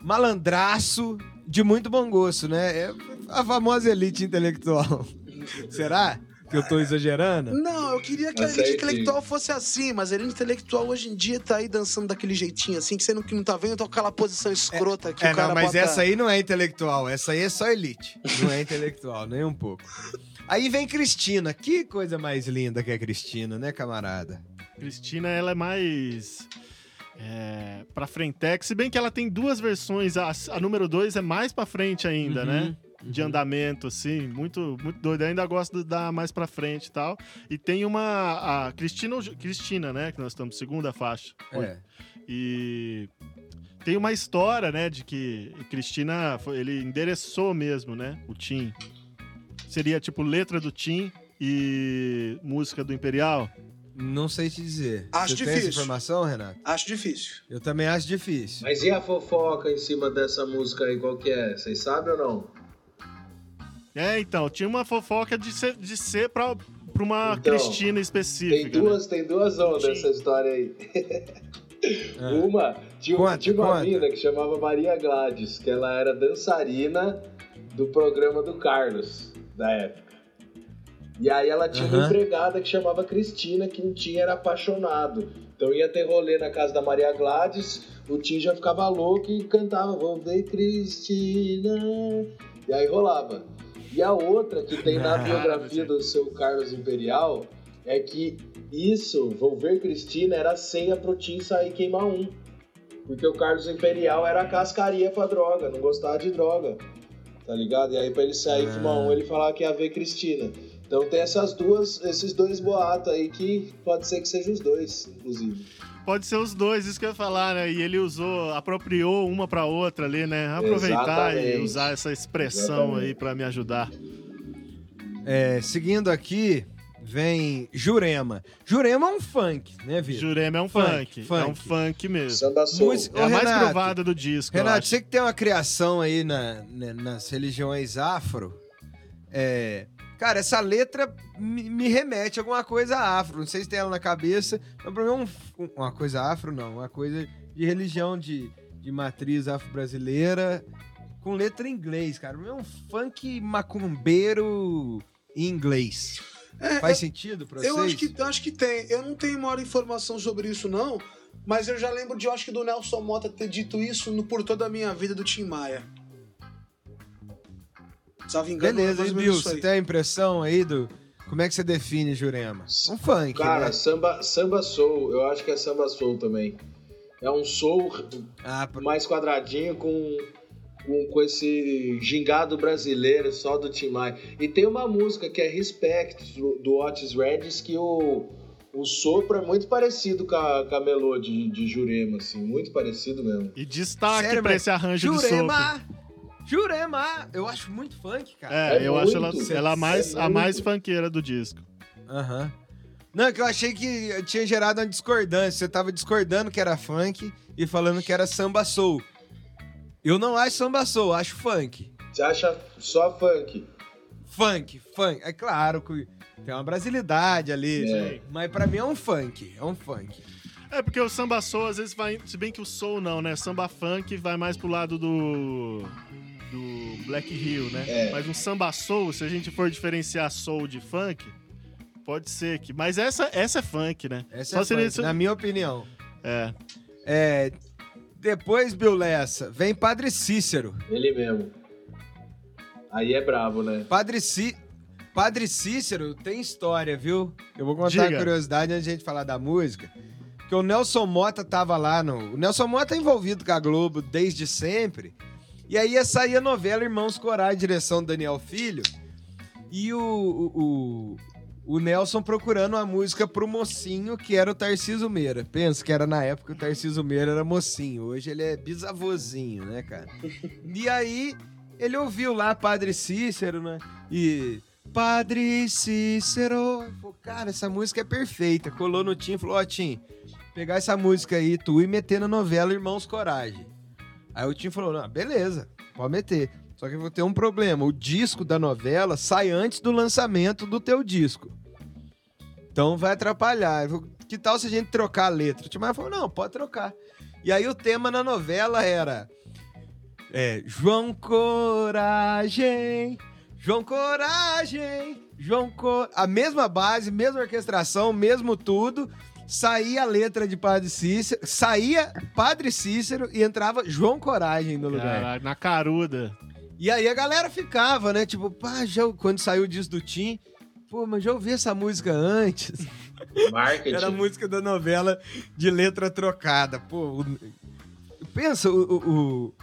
malandraço, de muito bom gosto, né? É a famosa elite intelectual. Será que eu tô exagerando?
Não, eu queria que a elite
aí,
intelectual fosse assim, mas a elite intelectual hoje em dia tá aí dançando daquele jeitinho assim, que você não, que não tá vendo, tá com aquela posição escrota que
É,
o cara
não, mas
bota...
essa aí não é intelectual. Essa aí é só elite. Não é intelectual, nem um pouco. Aí vem Cristina. Que coisa mais linda que é Cristina, né, camarada?
Cristina, ela é mais. É, pra frentex, se bem que ela tem duas versões. A, a número 2 é mais pra frente ainda,
Uhum,
né? De andamento, assim, muito, muito doido. Eu ainda gosto de dar mais pra frente e tal. E tem uma. A Cristina, Cristina, né? Que nós estamos, segunda faixa.
É.
E tem uma história, né, de que Cristina, foi- ele endereçou mesmo, né, o Tim. Seria tipo letra do Tim e música do Imperial.
Não sei te dizer.
Acho
Você tem essa
difícil.
informação, Renato?
Acho difícil.
Eu também acho difícil.
Mas e a fofoca em cima dessa música aí, qual que é? Vocês sabem ou não?
É, então, tinha uma fofoca de ser, de ser pra, pra uma
Então,
Cristina específica.
Tem
né?
duas, tem duas ondas
Sim.
essa história aí.
Ah.
Uma, tinha,
Conta,
tinha uma
conta.
mina que chamava Maria Gladys, que ela era dançarina do programa do Carlos, da época. E aí ela tinha uma
Aham.
empregada que chamava Cristina, que o Tim era apaixonado. Então ia ter rolê na casa da Maria Gladys, o Tim já ficava louco e cantava Vou ver Cristina. E aí rolava. E a outra que tem na biografia do seu Carlos Imperial é que isso, Vou ver Cristina, era a senha pro Tim sair queimar um. Porque o Carlos Imperial era a cascaria pra droga, não gostava de droga. Tá ligado? E aí pra ele sair
Ah.
fumar um, ele falava que ia ver Cristina. Então tem essas duas, esses dois boatos aí que pode ser que sejam os dois, inclusive.
Pode ser os dois, isso que eu ia falar, né? E ele usou, apropriou uma pra outra ali, né? Aproveitar e
Exatamente.
usar essa expressão
Exatamente.
aí pra me ajudar.
É, seguindo aqui, vem Jurema. Jurema é um funk, né, Vitor?
Jurema é um
Funk,
funk,
funk.
é um funk mesmo.
Música-
É a
Ô,
mais
Renato,
provada do disco, eu
Renato,
acho.
você que tem uma criação aí na- né, nas religiões afro, é, cara, essa letra me, me remete a alguma coisa afro. Não sei se tem ela na cabeça, mas pra mim é um- um- uma coisa afro, não. Uma coisa de religião de, de matriz afro-brasileira com letra em inglês, cara. É um funk macumbeiro em inglês. Faz sentido pra vocês?
Eu acho, que, eu acho que tem. Eu não tenho maior informação sobre isso, não. Mas eu já lembro de, eu acho que do Nelson Mota ter dito isso no Por Toda a Minha Vida do Tim Maia. Salvo engano,
Beleza, e Bill, você
aí.
tem a impressão aí do... Como é que você define Jurema? Um funk,
Cara,
né?
samba, samba soul, eu acho que é samba soul também. É um soul
Ah, por-
mais quadradinho com, com, com esse gingado brasileiro só do Tim Maia. E tem uma música que é Respect, do, do Otis Redding, que o, o sopro é muito parecido com a, com a melô de, de Jurema, assim, muito parecido mesmo.
E destaque
Sério,
pra
mas
esse arranjo de sopro.
Jurema! Jurema! Eu acho muito funk, cara.
É,
É
eu acho ela, ela a mais,
é
a mais funkeira do disco.
Aham. Não, é que eu achei que tinha gerado uma discordância. Você tava discordando que era funk e falando que era samba soul. Eu não acho samba soul, acho funk.
Você acha só funk?
Funk, funk. É claro que tem uma brasilidade ali.
É.
Mas pra mim é um funk. É um funk.
É, porque o samba soul, às vezes, vai. Se bem que o soul não, né? Samba funk vai mais pro lado do. Do Black Hill, né?
É.
Mas um samba soul, se a gente for diferenciar soul de funk, pode ser que. Mas essa, essa é funk, né?
Essa
Só
é funk,
isso-
na minha opinião.
É.
É. Depois, Bill Lessa, vem Padre Cícero.
Ele mesmo. Aí é brabo, né?
Padre, Cí... Padre Cícero tem história, viu? Eu vou contar
Diga.
a curiosidade antes de a gente falar da música. Que o Nelson Mota tava lá no. O Nelson Mota é envolvido com a Globo desde sempre. E aí ia sair a novela Irmãos Corais, direção do Daniel Filho. E o, o, o, Nelson procurando uma música pro mocinho, que era o Tarciso Meira. Pensa que era na época o Tarciso Meira era mocinho. Hoje ele é bisavôzinho, né, cara? E aí ele ouviu lá Padre Cícero, né? E. Padre Cícero. Falou, cara, essa música é perfeita. Colou no Tim e falou: Ó, Tim, pegar essa música aí, tu e meter na novela Irmãos Coragem. Aí o Tim falou: Não, beleza, pode meter. Só que eu vou ter um problema. O disco da novela sai antes do lançamento do teu disco. Então vai atrapalhar. Que tal se a gente trocar a letra? O Tim Maia falou: Não, pode trocar. E aí o tema na novela era. É, João Coragem, João Coragem, João Cor... A mesma base, mesma orquestração, mesmo tudo. Saía a letra de Padre Cícero, saía Padre Cícero e entrava João Coragem no lugar.
Caralho, na caruda.
E aí a galera ficava, né? Tipo, pá, já, quando saiu o disco do Tim, pô, mas já ouvi essa música antes.
Marketing.
Era a música da novela de letra trocada. Pô, o- pensa o, o- o-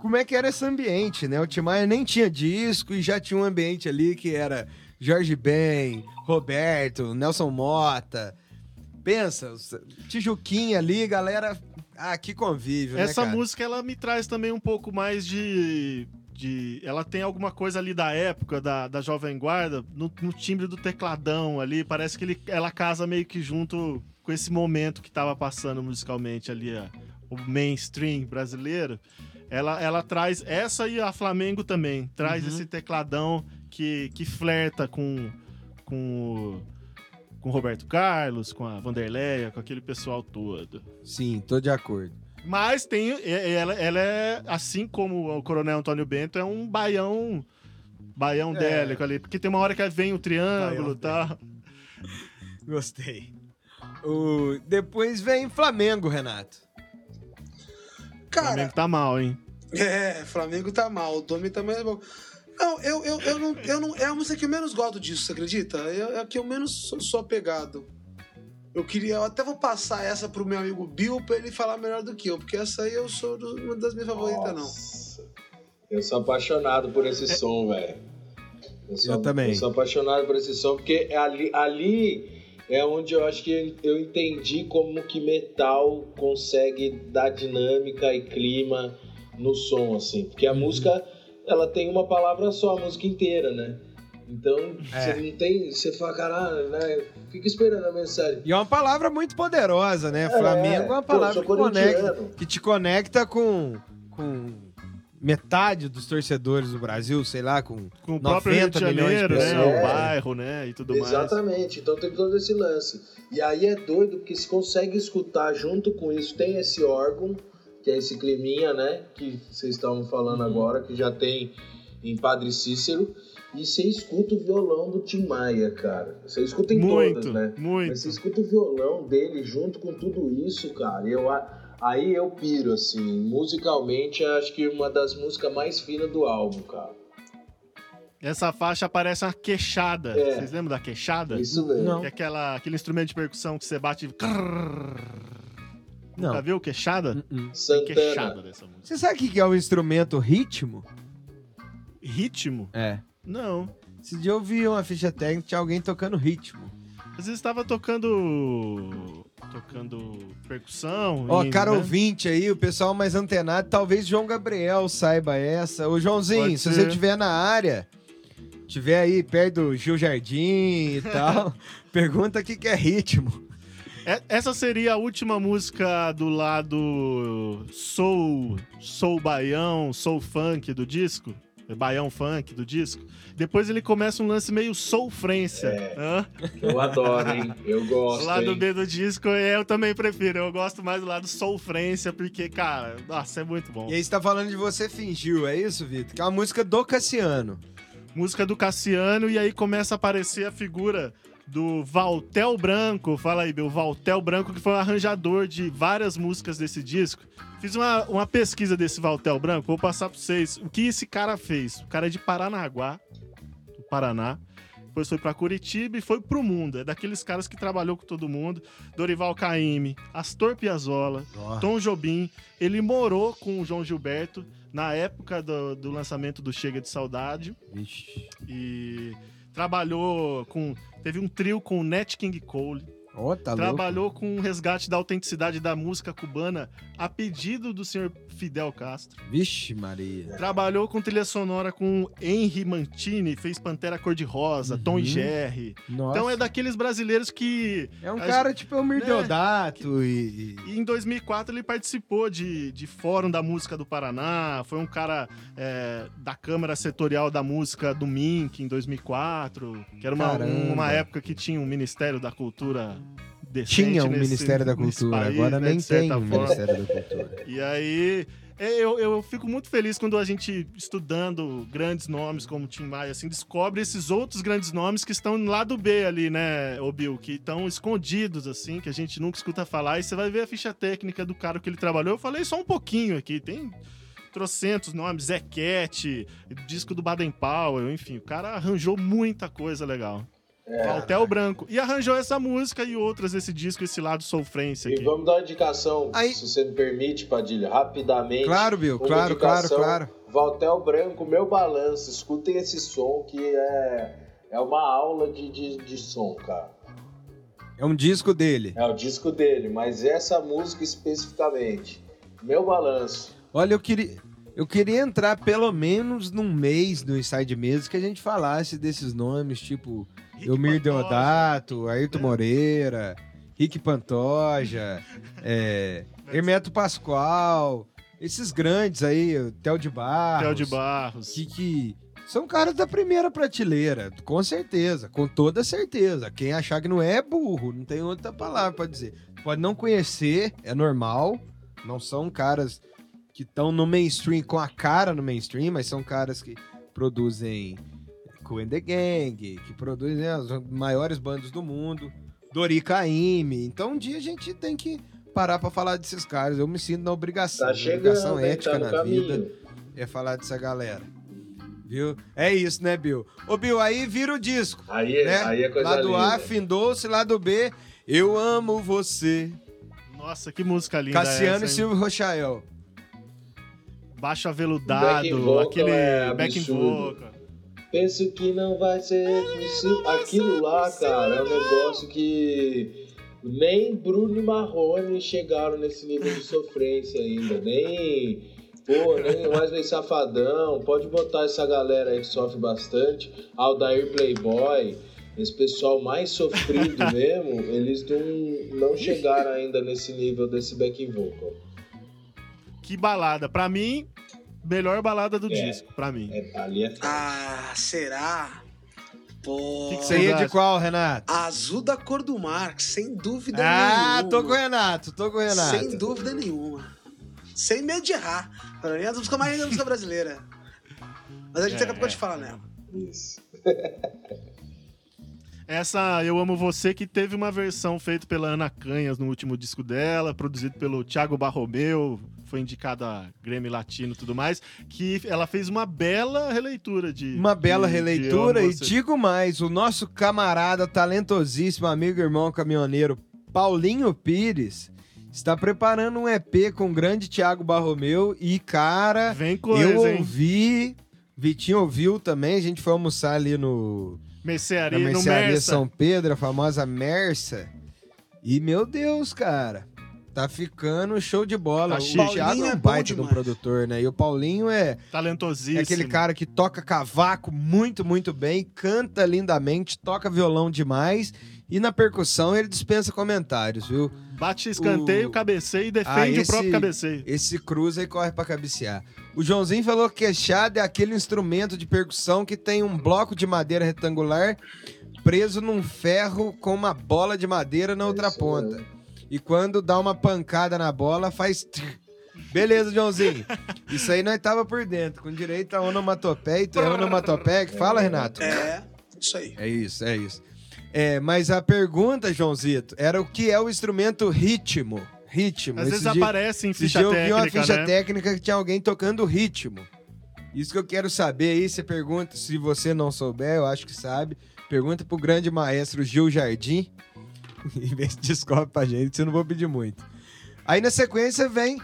como é que era esse ambiente, né? O Tim Maia nem tinha disco e já tinha um ambiente ali que era Jorge Ben, Roberto, Nelson Mota. Pensa, Tijuquinha ali, galera. Ah, que convívio,
Essa
né,
música, ela me traz também um pouco mais de. de ela tem alguma coisa ali da época da, da Jovem Guarda, no, no timbre do tecladão ali. Parece que ele, ela casa meio que junto com esse momento que tava passando musicalmente ali, ó, o mainstream brasileiro. Ela, ela traz. Essa e a Flamengo também. Traz
Uhum.
esse tecladão que, que flerta com. com o- com o Roberto Carlos, com a Vanderleia, com aquele pessoal todo.
Sim, tô de acordo.
Mas tem. é- Ela, ela é, assim como o Coronel Antônio Bento, é um baião. Baião
É.
délico ali. Porque tem uma hora que vem o triângulo e tal.
Gostei. O... Depois vem Flamengo, Renato.
Cara,
Flamengo tá mal, hein?
É, Flamengo tá mal, o Domi tá mais bom. Não, eu, eu, eu, não, eu não. É a música que eu menos gosto disso, você acredita? É, é a que eu menos sou, sou apegado. Eu queria. Eu até vou passar essa pro meu amigo Bill pra ele falar melhor do que eu, porque essa aí eu sou do- uma das minhas favoritas, não.
Nossa. Eu sou apaixonado por esse som, velho. sou-
Eu também.
Eu sou apaixonado por esse som, porque ali, ali é onde eu acho que eu entendi como que metal consegue dar dinâmica e clima no som, assim. Porque a
Uhum.
música, ela tem uma palavra só, a música inteira, né? Então,
É.
você não tem... Você fala, caralho, né? Fica esperando a mensagem.
E é uma palavra muito poderosa, né? Flamengo é uma
pô,
palavra
sou
que, conecta, que te conecta com, com metade dos torcedores do Brasil, sei lá, com
Com o próprio Rio de
90 milhões de
Janeiro, né?
pessoas.
O bairro, né? E tudo mais.
Exatamente, então tem todo esse lance. E aí é doido porque se consegue escutar junto com isso, tem esse órgão, que é esse climinha, né? Que vocês estavam falando
Uhum.
agora, que já tem em Padre Cícero. E você escuta o violão do Tim Maia, cara. Você escuta em
Muito,
todas, né?
muito.
Mas você escuta o violão dele junto com tudo isso, cara. Eu, aí eu piro, assim. Musicalmente, acho que uma das músicas mais finas do álbum, cara.
Essa faixa parece uma queixada.
É.
Vocês lembram da queixada?
Isso mesmo.
Não.
Que é aquela, aquele instrumento de percussão que você bate. Crrr.
Não.
Nunca viu queixada? Tem
Santana.
queixada dessa música.
Você sabe o que é o instrumento ritmo?
Ritmo?
É.
Não.
Esse dia eu vi uma ficha técnica, tinha alguém tocando ritmo.
Às vezes estava tocando. tocando percussão.
Ó,
e,
cara
né?
ouvinte aí, o pessoal mais antenado, talvez João Gabriel saiba essa. Ô, Joãozinho,
Pode
se
ser.
você estiver na área, tiver aí perto do Gil Jardim e tal, pergunta o que que é ritmo.
É- Essa seria a última música do lado soul, soul baião, soul funk do disco. É Baião funk do disco. Depois ele começa um lance meio soulfrência.
É.
Hã?
Eu adoro, hein? Eu
O
gosto,
lado
hein?
B do disco eu também prefiro. Eu gosto mais do lado soulfrência, porque, cara, nossa, é muito bom.
E aí você tá falando de Você Fingiu, é isso, Vitor? Que é uma música do Cassiano.
Música do Cassiano, e aí começa a aparecer a figura do Valtel Branco. Fala aí, Bill. Valtel Branco, que foi o arranjador de várias músicas desse disco. Fiz uma, uma pesquisa desse Valtel Branco, vou passar pra vocês o que esse cara fez. O cara é de Paranaguá, do Paraná. Depois foi pra Curitiba e foi pro mundo. É daqueles caras que trabalhou com todo mundo. Dorival Caymmi, Astor Piazzolla, Tom Jobim. Ele morou com o João Gilberto na época do, do lançamento do Chega de Saudade
Vixe.
e trabalhou com. Teve um trio com o Nat King Cole.
Ó, tá louco.
trabalhou com o resgate da autenticidade da música cubana a pedido do senhor Fidel Castro.
Vixe, Maria.
Trabalhou com trilha sonora com Henry Mantini, fez Pantera Cor-de-Rosa, Tom
Uhum.
e Jerry.
Nossa.
Então é daqueles brasileiros que
É um cara tipo o
né?
Mirdeodato e... e-
em 2004 ele participou de, de Fórum da Música do Paraná, foi um cara é, da Câmara Setorial da Música do MINC em 2004, que era uma,
Caramba.
uma época que tinha um Ministério da Cultura
Tinha um
nesse-
Ministério da Cultura,
país,
agora
né,
nem tem um
forma.
Ministério da Cultura.
E aí, é, eu, eu fico muito feliz quando a gente, estudando grandes nomes como Tim Maia, assim, descobre esses outros grandes nomes que estão no lado B ali, né, ô Bill? Que estão escondidos, assim, que a gente nunca escuta falar. E você vai ver a ficha técnica do cara que ele trabalhou. Eu falei só um pouquinho aqui, tem trocentos nomes, Zé Cat, disco do Baden Powell, enfim, o cara arranjou muita coisa legal.
É.
Valtel Branco. E arranjou essa música e outras desse disco, esse lado sofrência
E
aqui.
vamos dar uma indicação,
Aí-
se você me permite, Padilha, rapidamente.
Claro, Bill,
Uma
claro, claro, claro.
Valtel Branco, meu balanço. Escutem esse som que é, é uma aula de, de, de som, cara.
É um disco dele.
É o disco dele, mas essa música especificamente. Meu balanço.
Olha, eu queria, eu queria entrar pelo menos num mês do Inside Mesa que a gente falasse desses nomes, tipo
Rick
Elmir. Deodato, Ayrton Moreira, Rick Pantoja, é, Hermeto Pascoal, esses grandes aí, o Theo de Barros.
Theo de Barros.
que, que São caras da primeira prateleira, com certeza, com toda certeza. Quem achar que não é, é burro, não tem outra palavra pra dizer. Pode não conhecer, é normal. Não são caras que estão no mainstream, com a cara no mainstream, mas são caras que produzem Cool and the Gang, que produzem as maiores bandas do mundo, Dori Caymmi. Então um dia a gente tem que parar pra falar desses caras. Eu me sinto na obrigação,
Tá chegando,
obrigação ética
tá
na
caminho.
vida é falar dessa galera. Viu? É isso, né, Bill? Ô, Bill, aí vira o disco.
Aí, é-
né?
aí é coisa
lado A,
linda.
findou-se, lado B, eu amo você.
Nossa, que música linda
Cassiano
essa,
e? Silvio Rochael.
Baixo aveludado,
vocal
aquele
é
backing vocal.
Penso que não vai ser possível. Aquilo lá, cara, é um negócio que nem Bruno e Marrone chegaram nesse nível de sofrência ainda. Nem. Pô, nem Wesley Safadão. Pode botar essa galera aí que sofre bastante. Aldair Playboy. Esse pessoal mais sofrido mesmo, eles não, não chegaram ainda nesse nível desse backing vocal.
Que balada. Pra mim, melhor balada do
É.
disco, pra mim.
É, ali é.
Ah, será? Pô.
Que que
Você ia de
acham?
qual, Renato?
Azul da cor do mar, sem dúvida
Ah,
nenhuma.
tô com o Renato, tô com o Renato.
Sem dúvida nenhuma. Sem medo de errar. Pra mim é a música mais linda da música brasileira. Mas a gente
É,
daqui a pouco
é.
te fala nela.
Isso.
Essa Eu Amo Você, que teve uma versão feita pela Ana Canhas no último disco dela, produzido pelo Thiago Barromeu, foi indicada a Grammy Latino e tudo mais, que ela fez uma bela releitura de...
Uma bela
de- de
releitura
Amo
e digo mais, o nosso camarada talentosíssimo, amigo irmão caminhoneiro Paulinho Pires está preparando um EP com o grande Thiago Barromeu e cara,
Vem
eu
hein?
ouvi, Vitinho ouviu também, a gente foi almoçar ali no na
Mercearia, no
mercearia. São Pedro, a famosa Mersa. E meu Deus, cara, tá ficando show de bola.
Tá
o. Thiago
Paulinho
é um baita de um produtor, né? E o Paulinho é
Talentosíssimo.
é aquele cara que toca cavaco muito, muito bem, canta lindamente, toca violão demais e na percussão ele dispensa comentários, viu?
Bate escanteio,
O-
cabeceia e defende
Ah,
o
esse-
próprio cabeceio.
Esse cruza e corre pra cabecear. O Joãozinho falou que queixada é aquele instrumento de percussão que tem um bloco de madeira retangular preso num ferro com uma bola de madeira na outra
isso
ponta. E quando dá uma pancada na bola, faz. Beleza, Joãozinho. Isso aí nós tava por dentro, com direito a onomatopeia e tem onomatopeia que fala, Renato?
É, isso aí.
É isso, é isso. É, mas a pergunta, Joãozito, era o que é o instrumento ritmo. Ritmo.
Às
Esse
vezes
dia-
aparece em ficha
dia eu vi uma
técnica,
ficha
né?
técnica que tinha alguém tocando ritmo. Isso que eu quero saber aí, você pergunta, se você não souber, eu acho que sabe, pergunta pro grande maestro Gil Jardim e vê se descobre pra gente, se eu não vou pedir muito. Aí na sequência vem,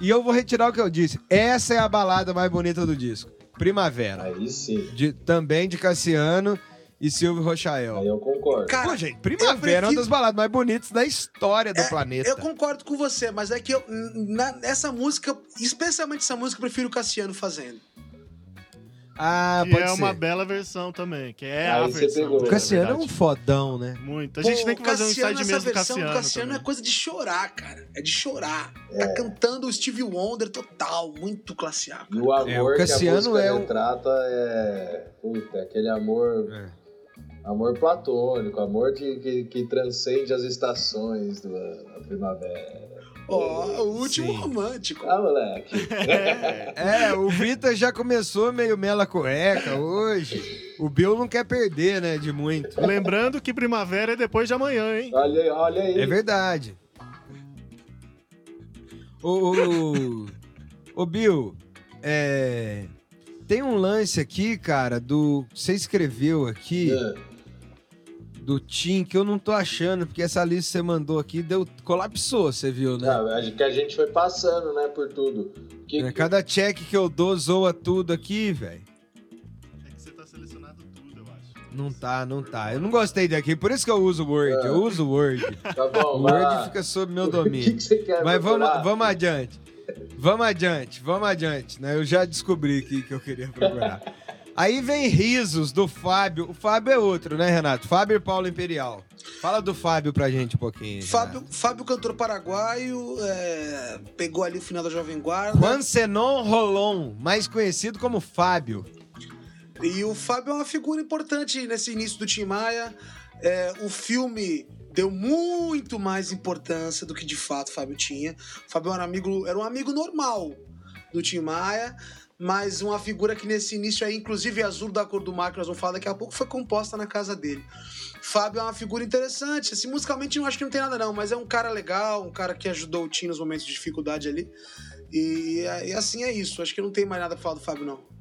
e eu vou retirar o que eu disse, essa é a balada mais bonita do disco, Primavera,
Aí sim.
de- também de Cassiano e Silvio Rochael.
Aí eu concordo.
Cara,
Pô, gente, Primavera é uma
prefiro-
das baladas mais bonitas da história do
É,
planeta.
Eu concordo com você, mas é que eu, na, nessa música, especialmente essa música, eu prefiro o Cassiano fazendo.
Ah,
Que
pode
é
ser.
uma bela versão também, que é
Aí
a
você
versão.
pegou.
O Cassiano é um fodão, né?
Muito. A gente
Pô,
tem que fazer um
Cassiano,
inside mesmo do
versão
Cassiano.
do Cassiano
também.
é coisa de chorar, cara. É de chorar. Tá cantando o Stevie Wonder total, muito classe A.
E o amor
É, o Cassiano
que a música
é um-
retrata é. Puta, aquele amor.
É.
Amor platônico, amor que, que, que transcende as estações da primavera.
Ó, o último
Sim.
romântico.
Ah, moleque.
É, o Vitor já começou meio mela cueca hoje. O Bill não quer perder, né, de muito.
Lembrando que primavera é depois de amanhã, hein?
olha, aí, olha aí.
É verdade. Ô, ô, ô Bill, é, tem um lance aqui, cara, do... Você escreveu aqui,
É.
do Tim, que eu não tô achando, porque essa lista que você mandou aqui deu... colapsou, você viu, né?
Não, acho que a gente foi passando, né, por tudo. Que,
É, Cada check que eu dou zoa tudo aqui, velho.
É que você tá selecionado tudo, eu acho.
Não tá, não tá. Eu não gostei daqui, por isso que eu uso o Word. Eu uso o Word.
Tá bom,
O Word
lá.
fica sob meu
O que,
domínio.
que você quer
Mas vamos, vamos adiante. Vamos adiante, vamos adiante, né? Eu já descobri aqui que eu queria procurar. Aí vem risos do Fábio. O Fábio é outro, né, Renato? Fábio e Paulo Imperial. Fala do Fábio pra gente um pouquinho.
Fábio, Fábio cantor paraguaio, é, pegou ali o final da Jovem Guarda.
Juan Senon Rolon, mais conhecido como Fábio.
E o Fábio é uma figura importante nesse início do Tim Maia. É, o filme deu muito mais importância do que de fato o Fábio tinha. O Fábio era um amigo, era um amigo normal do Tim Maia mas uma figura que nesse início aí, inclusive azul da cor do mar, que nós vamos falar daqui a pouco, foi composta na casa dele. Fábio é uma figura interessante, assim, musicalmente eu acho que não tem nada não, mas é um cara legal, um cara que ajudou o Tim nos momentos de dificuldade ali. E, e assim é isso, acho que não tem mais nada pra falar do Fábio não.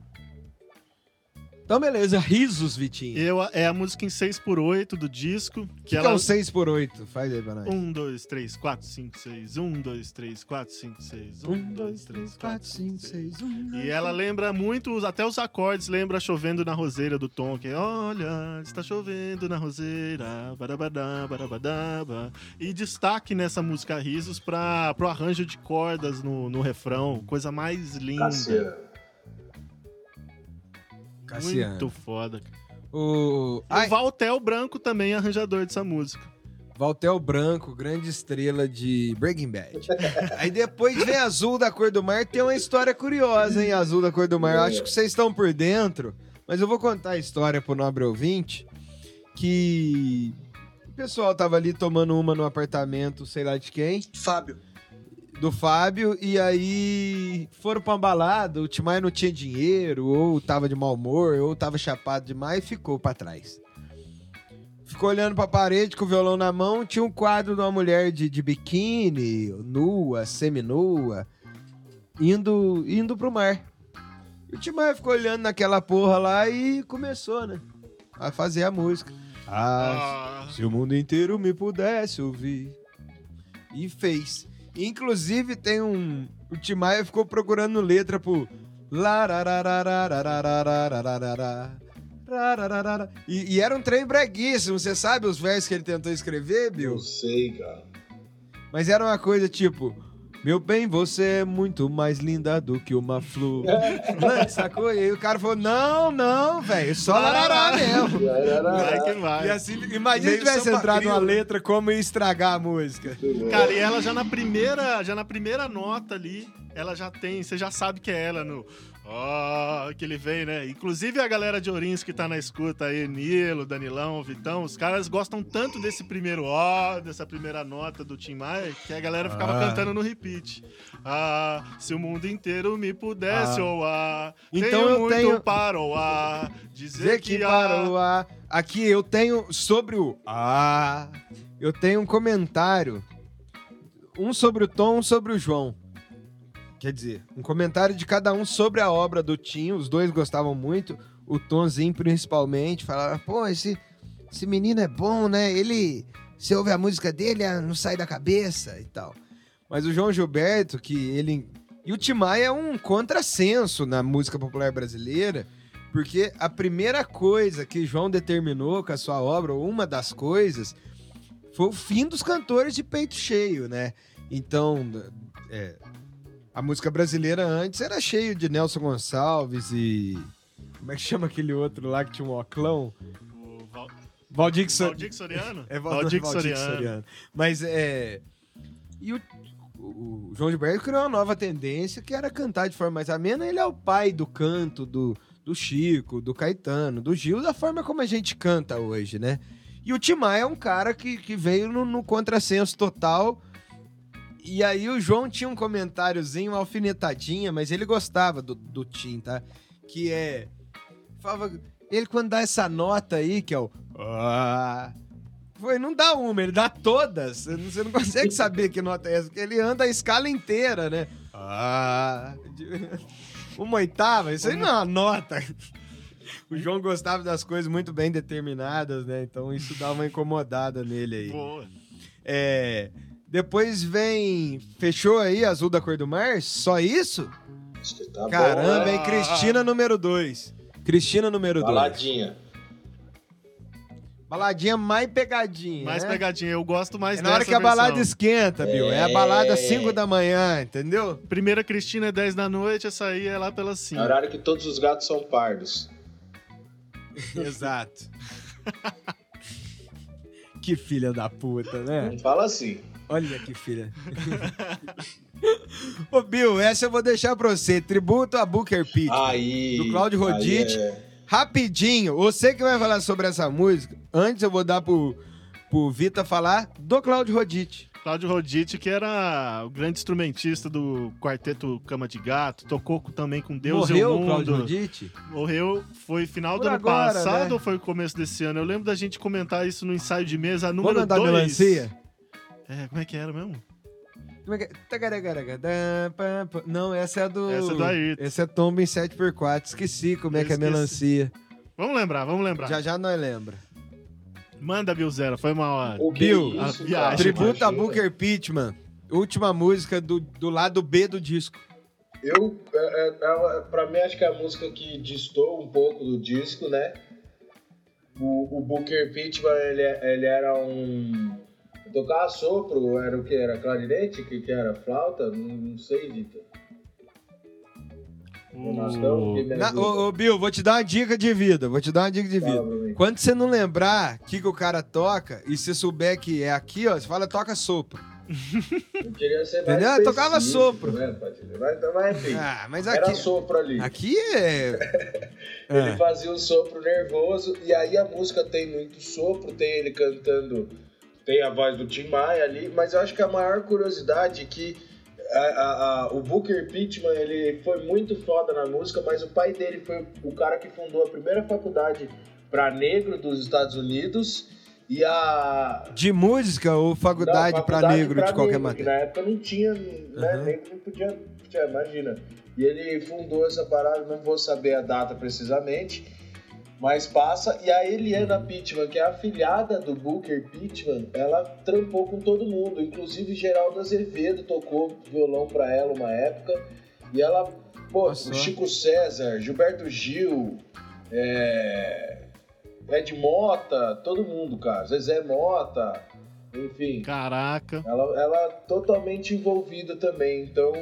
Então, beleza, risos, Vitinho.
Eu, é a música em 6x8 do disco. Que,
que é
ela...
é o um 6x8? Faz aí pra nós.
1, 2, 3, 4, 5, 6. 1, 2, 3, 4, 5, 6. 1, 2, 3, 4, 5, 6. 1, 2, e ela lembra muito, até os acordes lembra Chovendo na Roseira do Tom, que é, Olha, está chovendo na roseira, barabadá, barabadaba. E destaque nessa música Risos para pro arranjo de cordas no, no refrão, coisa mais linda.
Cacera.
Cassiano.
Muito foda.
O, Ai...
o Valtel Branco também é arranjador dessa música.
Valtel Branco, grande estrela de Breaking Bad. Aí depois vem Azul da Cor do Mar, tem uma história curiosa, hein? Azul da Cor do Mar. Eu acho que vocês estão por dentro, mas eu vou contar a história pro nobre ouvinte. Que o pessoal tava ali tomando uma no apartamento, sei lá de quem.
Fábio
do Fábio, e aí foram pra uma balada, o Timai não tinha dinheiro, ou tava de mau humor, ou tava chapado demais e ficou pra trás. Ficou olhando pra parede com o violão na mão, tinha um quadro de uma mulher de, de biquíni, nua, seminua, indo, indo pro mar. E o Timai ficou olhando naquela porra lá e começou, né? A fazer a música. Ah, ah. se o mundo inteiro me pudesse ouvir. E fez. Inclusive, tem um. O Timaya ficou procurando letra pro. E, e era um trem breguíssimo. Você sabe os versos que ele tentou escrever, Bill?
Eu sei, cara.
Mas era uma coisa tipo. Meu bem, você é muito mais linda do que uma flor. Mano, sacou? E aí o cara falou: não, não, velho, só larará mesmo.
Vai que vai.
E assim, imagina se tivesse entrado uma
né?
letra como ia estragar a música.
Cara, e ela já na primeira, já na primeira nota ali, ela já tem, você já sabe que é ela no ah, que ele vem, né? Inclusive a galera de Orins que tá na escuta aí, Nilo, Danilão, Vitão, os caras gostam tanto desse primeiro ó, dessa primeira nota do Tim Maia, que a galera ficava
Ah.
cantando no repeat. Ah, se o mundo inteiro me pudesse
Ah.
oar,
Então
tenho
eu
muito
tenho-
para oar, dizer,
Dizer que
que,
para o A. Aqui eu tenho sobre o A. Eu tenho um comentário. Um sobre o Tom, um sobre o João. Quer dizer, um comentário de cada um sobre a obra do Tim. Os dois gostavam muito. O Tomzinho, principalmente, falava: pô, esse, esse menino é bom, né? Ele. Você ouve a música dele, ah, não sai da cabeça e tal. Mas o João Gilberto, que ele. E o Tim Maia é um contrassenso na música popular brasileira. Porque a primeira coisa que João determinou com a sua obra, ou uma das coisas, foi o fim dos cantores de peito cheio, né? Então, é, a música brasileira antes era cheio de Nelson Gonçalves e. Como é que chama aquele outro lá que tinha um oclão?
O Val...
Valdir Sor-
Valdir Soriano?
É Val-
Valdir
Valdir
Soriano.
Mas é. E o, o João Gilberto criou uma nova tendência que era cantar de forma mais amena. Ele é o pai do canto do, do Chico, do Caetano, do Gil, da forma como a gente canta hoje, né? E o Timar é um cara que, que veio no, no contrassenso total. E aí o João tinha um comentáriozinho, uma alfinetadinha, mas ele gostava do, do Tim, tá? Que é. Falava, ele quando dá essa nota aí, que é o. Ah, foi, não dá uma, ele dá todas. Você não- consegue saber que nota é essa, porque ele anda a escala inteira, né? Ah, uma oitava, isso aí não é uma nota. O João gostava das coisas muito bem determinadas, né? Então isso dá uma incomodada nele aí.
Boa.
É, depois vem. Fechou aí Azul da Cor do Mar? Só isso?
Acho que tá
Caramba,
bom, né?
hein? Cristina número 2. Cristina número 2.
Baladinha.
Baladinha mais pegadinha.
Mais
né?
pegadinha, eu gosto mais
É na hora
dessa
que a balada esquenta, Bill. É a balada às 5 da manhã, entendeu?
Primeira Cristina é 10 da noite, essa aí é lá pelas 5.
É horário que todos os gatos são pardos.
Exato. que filha da puta, né?
Não fala assim.
Olha que filha. Ô, Bill, essa eu vou deixar pra você. Tributo a Booker Pitt.
Aí.
Do Cláudio
aí
Rodite.
é-
Rapidinho, você que vai falar sobre essa música, antes eu vou dar pro, pro Vita falar do Claudio Roditi.
Cláudio Roditi, que era o grande instrumentista do quarteto Cama de Gato, tocou também com Deus e
Morreu
o
o
Mundo.
Roditi?
Morreu, foi final
Por
do ano
agora,
passado
né?
ou foi começo desse ano? Eu lembro da gente comentar isso no ensaio de mesa número
cantar
2.
melancia?
É, como é que era mesmo?
Como é que é? Não, essa é a do.
Essa é do Ayrton.
Esse é Tomba em 7x4. Esqueci como é
Eu
que é
esqueci.
melancia.
Vamos lembrar, vamos lembrar.
Já já nós lembra.
Manda, Bill Zero, foi uma hora.
O
Bill,
é isso,
a viagem,
cara?
Tributo a. Booker Pittman. Última música do, do lado B do disco.
Eu, é, é, é, pra mim, acho que é a música que distou um pouco do disco, né? O, o Booker Pittman, ele, ele era um... Tocava sopro, era o que? Era clarinete? O que, que era? Flauta? Não, não sei, Vitor. Quem me
Na- ô, ô, Bill, vou te dar uma dica de vida. Vou te dar uma dica de vida.
Mim.
Quando você não lembrar o que, que o cara toca e você souber que é aqui, ó, você fala toca sopro.
Eu
Entendeu?
mais
Tocava sopro.
Né, Padilha? mas, mas enfim,
Ah, mas
era
aqui.
sopro ali.
Aqui é.
Ele
É.
fazia um sopro nervoso e aí a música tem muito sopro, tem ele cantando, tem a voz do Tim Maia ali, mas eu acho que a maior curiosidade é que a- a- o Booker Pittman ele foi muito foda na música, mas o pai dele foi o cara que fundou a primeira faculdade para negro dos Estados Unidos e a
De música ou faculdade,
faculdade
negro
pra
de qualquer
negro,
matéria?
Na época não tinha, né?
Uhum.
Negro não podia, podia, imagina. E ele fundou essa parada, não vou saber a data precisamente, mas passa. E a Eliana Pittman, que é a afilhada do Booker Pittman, ela trampou com todo mundo, inclusive Geraldo Azevedo tocou violão pra ela uma época. E ela, pô,
Nossa.
Chico César, Gilberto Gil, é, Ed Mota, todo mundo, cara. Zezé Mota, enfim.
Caraca.
Ela, ela totalmente envolvida também, então.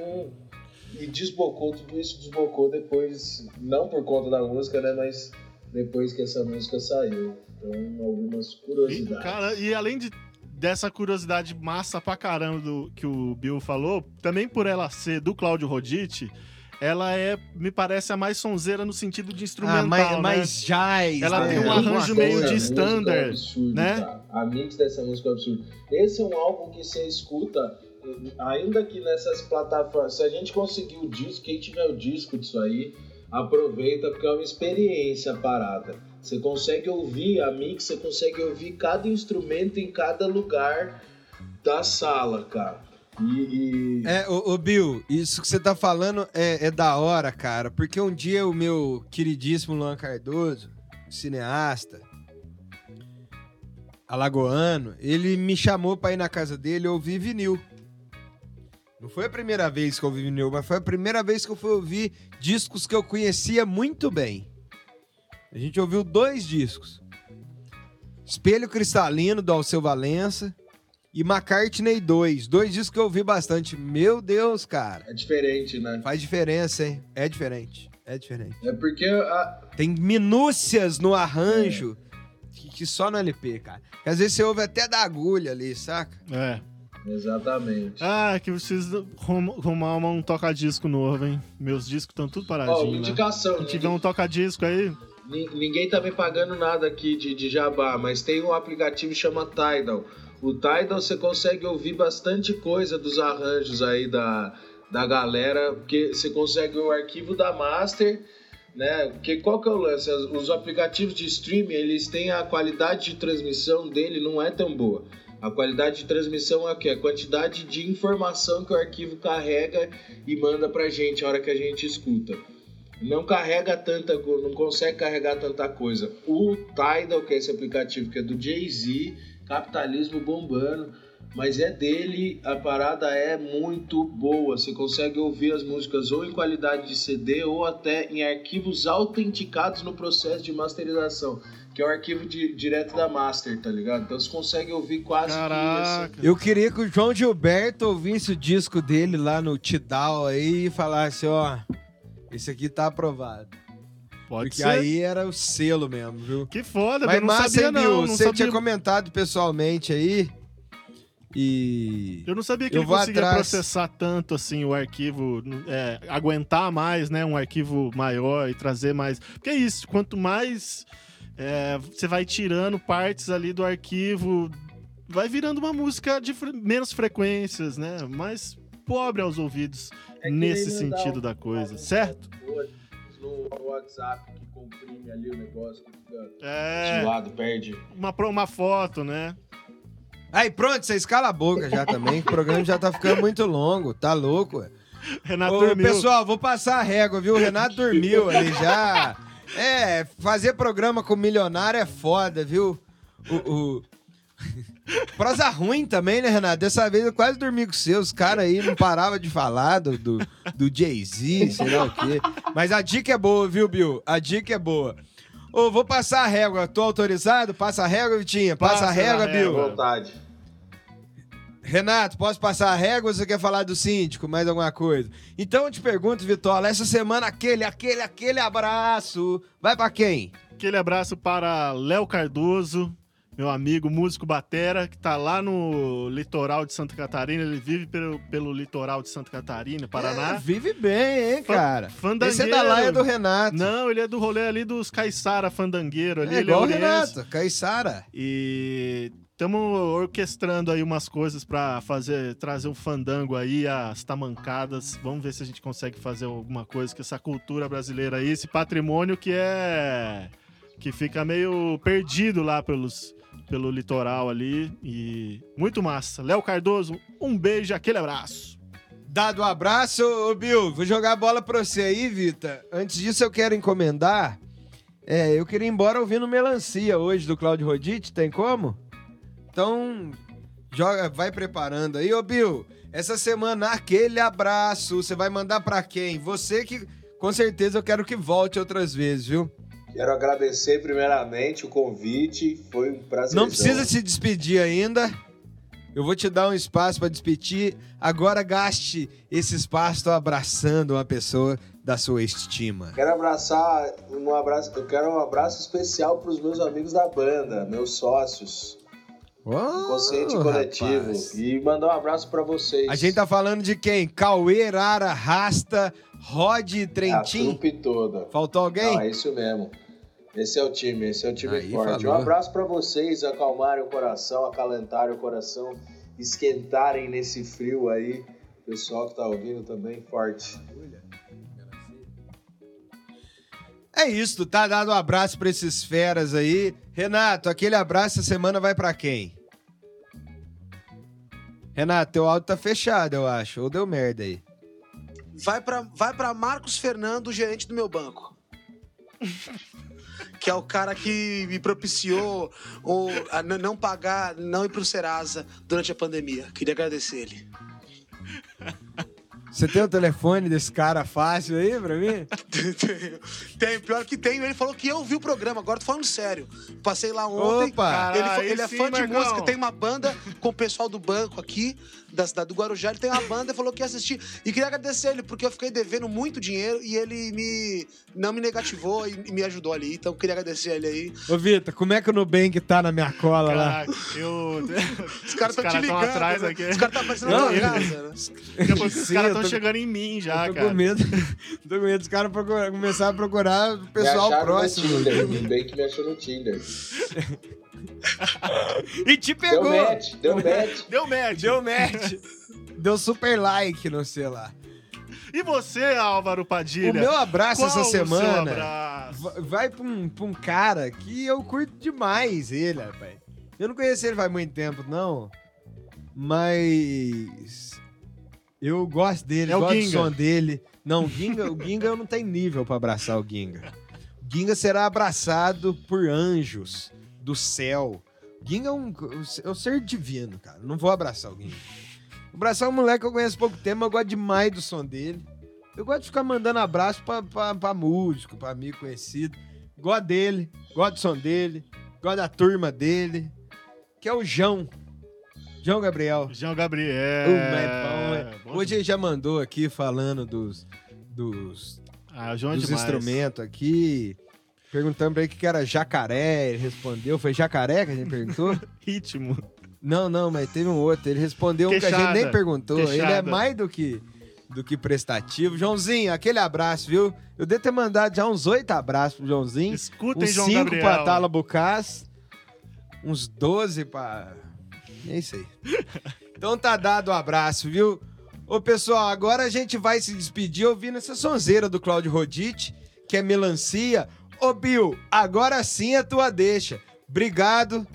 E desbocou, tudo isso desbocou depois, não por conta da música, né? Mas depois que essa música saiu. Então, algumas
E,
curiosidades.
cara, e além de, dessa curiosidade massa pra caramba do, que o Bill falou, também por ela ser do Cláudio Roditi, ela é, me parece, a mais sonzeira no sentido de instrumental,
Ah, mais,
né?
mais jazz.
Ela
né?
tem um arranjo
coisa.
meio de
é um
standard,
absurdo,
né?
cara. A mix dessa música é um absurdo. Esse é um álbum que você escuta, ainda que nessas plataformas. Se a gente conseguir o disco, quem tiver o disco disso aí, aproveita, porque é uma experiência parada. Você consegue ouvir a mix, você consegue ouvir cada instrumento em cada lugar da sala, cara. E. e-
É, ô, Bill, isso que você tá falando é, é da hora, cara, porque um dia o meu queridíssimo Luan Cardoso, cineasta, alagoano, ele me chamou pra ir na casa dele ouvir vinil. Não foi a primeira vez que eu ouvi vinil, mas foi a primeira vez que eu fui ouvir discos que eu conhecia muito bem. A gente ouviu dois discos. Espelho Cristalino, do Alceu Valença, e McCartney 2. Dois discos que eu ouvi bastante. Meu Deus, cara.
É diferente, né?
Faz diferença, hein? É diferente. É diferente.
É porque a,
Tem minúcias no arranjo que, que só no LP, cara. Que às vezes você ouve até da agulha ali, saca?
É.
Exatamente.
Ah, que eu preciso rum- arrumar um toca-disco novo, hein? Meus discos estão tudo
Ó, uma
paradinhos, né?
indicação.
Se tiver um toca-disco aí,
Ni- Ninguém tá me pagando nada aqui de, de jabá, mas tem um aplicativo que chama Tidal. O Tidal você consegue ouvir bastante coisa dos arranjos aí da, da galera, porque você consegue o arquivo da Master, né? Porque qual que é o lance? Os aplicativos de streaming, eles têm a qualidade de transmissão dele não é tão boa. A qualidade de transmissão é o quê? A quantidade de informação que o arquivo carrega e manda pra gente a hora que a gente escuta não carrega tanta não consegue carregar tanta coisa. O Tidal, que é esse aplicativo que é do Jay-Z, capitalismo bombando, mas é dele, a parada é muito boa. Você consegue ouvir as músicas ou em qualidade de CD ou até em arquivos autenticados no processo de masterização, que é o arquivo de- direto da master, tá ligado? Então você consegue ouvir quase
caraca.
Eu queria que o João Gilberto ouvisse o disco dele lá no Tidal aí e falasse, ó, esse aqui tá aprovado.
Pode
Porque
ser.
aí era o selo mesmo, viu?
Que foda,
Mas
eu não sabia não, não
Você
sabia.
tinha comentado pessoalmente aí E.
Eu não sabia que
Eu
ele conseguia
atrás.
processar tanto assim o arquivo, é, aguentar mais, né, um arquivo maior e trazer mais. Porque é isso, quanto mais é, você vai tirando partes ali do arquivo, vai virando uma música de fre- menos frequências, né? Mais pobre aos ouvidos
É
nesse sentido
um-
da coisa, certo?
No WhatsApp que comprime ali o negócio que fica
É,
perde.
uma, uma foto, né?
Aí, pronto, vocês cala a boca já também, que o programa já tá ficando muito longo, tá louco? ué.
Renato
Ô,
dormiu.
pessoal, vou passar a régua, viu? O Renato dormiu ali já. É, fazer programa com milionário é foda, viu? O, o... Prosa ruim também, né, Renato? Dessa vez eu quase dormi com você. Os caras aí não paravam de falar do, do, do Jay-Z, sei lá o quê. Mas a dica é boa, viu, Bill? A dica é boa. Ô, vou passar a régua. Tô autorizado? Passa a régua, Vitinha. Passa,
Passa
a régua. Bill.
Vontade.
Renato, posso passar a régua ou você quer falar do síndico? Mais alguma coisa? Então eu te pergunto, Vitola, essa semana aquele, aquele, aquele abraço. Vai pra quem?
Aquele abraço para Léo Cardoso, meu amigo músico batera, que tá lá no litoral de Santa Catarina. Ele vive pelo, pelo litoral de Santa Catarina,
É,
Paraná.
vive bem, hein, cara?
fandangueiro.
Esse é da laia do Renato.
Não, ele é do rolê ali dos Caiçara Fandangueiro. Ali,
é
ele
igual o
oriense.
Renato, Caissara.
E estamos orquestrando aí umas coisas pra fazer, trazer um fandango aí, as tamancadas. Vamos ver se a gente consegue fazer alguma coisa com essa cultura brasileira aí, esse patrimônio que é que fica meio perdido lá pelos pelo litoral ali e muito massa. Léo Cardoso, um beijo, aquele abraço.
Dado o abraço, ô Bill, vou jogar a bola pra você aí, Vita. Antes disso, eu quero encomendar. É, eu queria ir embora ouvindo Melancia hoje do Claudio Rodite, tem como? Então, joga, vai preparando aí, ô Bill. Essa semana, aquele abraço, você vai mandar pra quem? Você que, com certeza, eu quero que volte outras vezes, viu?
Quero agradecer primeiramente o convite, foi um prazer.
Não precisa se despedir ainda. Eu vou te dar um espaço pra despedir. Agora gaste esse espaço abraçando uma pessoa da sua estima.
Quero abraçar, um abraço, eu quero um abraço especial para os meus amigos da banda, meus sócios,
Oh,
consciente coletivo,
rapaz.
e mandar um abraço para vocês.
A gente tá falando de quem? Cauê, Rara, Rasta, Rod,
a
Trentin.
trupe toda.
Faltou alguém?
Não, é isso mesmo. Esse é o time, esse é o time
Aí,
forte.
falou.
Um abraço para vocês, acalmarem o coração, acalentarem o coração, esquentarem nesse frio aí. Pessoal que tá ouvindo também, forte.
É isso, tá dado um abraço pra esses feras aí. Renato, aquele abraço essa semana vai pra quem? Renato, teu áudio tá fechado, eu acho. Ou deu merda aí.
Vai pra, vai pra Marcos Fernando, gerente do meu banco. que é o cara que me propiciou o, não pagar, não ir pro Serasa durante a pandemia. Queria agradecer ele.
Você tem o telefone desse cara fácil aí pra mim?
tem, pior que tem. Ele falou que eu vi o programa, agora tô falando sério. Passei lá ontem.
Opa!
Ele,
Aí
ele é
sim,
fã de
Marcão.
música, tem uma banda com o pessoal do banco aqui, da cidade do Guarujá. Ele tem uma banda e falou que ia assistir. E queria agradecer ele, porque eu fiquei devendo muito dinheiro e ele me não me negativou e me ajudou ali. Então queria agradecer ele aí.
Ô, Vitor, como é que o Nubank tá na minha cola lá?
Caraca, eu.
Os caras estão te
tão
ligando.
atrás
né?
aqui.
Os caras estão aparecendo
Não,
na tua casa, né?
Os caras estão chegando em mim já,
eu tô
cara.
com medo. tô com medo dos caras começar a procurar o pessoal
me
próximo.
no Tinder, bem que me achou no Tinder.
E te
Deu
pegou!
match, deu match.
Deu match.
Deu match! Deu super like no celular.
E você, Álvaro Padilha?
O meu abraço
Qual
essa semana
abraço?
va- vai pra um, pra um cara que eu curto demais ele, rapaz. Eu não conheci ele faz muito tempo, não. Mas. Eu gosto dele,
É o
gosto do som dele. Não, o Ginga, o Ginga eu não tenho nível pra abraçar o Ginga. O Ginga será abraçado por anjos do céu. O Ginga é um, é um ser divino, cara. Não vou abraçar o Ginga. Abraçar um moleque que eu conheço pouco tempo, mas eu gosto demais do som dele. Eu gosto de ficar mandando abraço pra, pra, pra músico, pra amigo conhecido. Gosto dele, gosto do som dele, gosto da turma dele, que é o João. João Gabriel.
João Gabriel.
Uh, é bom, é. Hoje ele já mandou aqui falando dos, dos,
Ah, João é
dos
demais.
instrumentos aqui. Perguntando pra ele o que era jacaré, ele respondeu. Foi jacaré que a gente perguntou?
Ritmo.
Não, não, mas teve um outro. Ele respondeu um que a gente
Queixada.
nem perguntou. Ele é
Queixada.
mais do que, do que prestativo. Joãozinho, aquele abraço, viu? Eu devo ter mandado já uns oito abraços pro Joãozinho.
Escutem,
uns
João
cinco
Gabriel.
pra Tala Bucás. Uns 12 pra. Isso aí. Então tá dado o abraço, viu? Ô, pessoal, agora a gente vai se despedir ouvindo essa sonzeira do Claudio Rodite, que é melancia. Ô, Bill, agora sim é tua deixa. Obrigado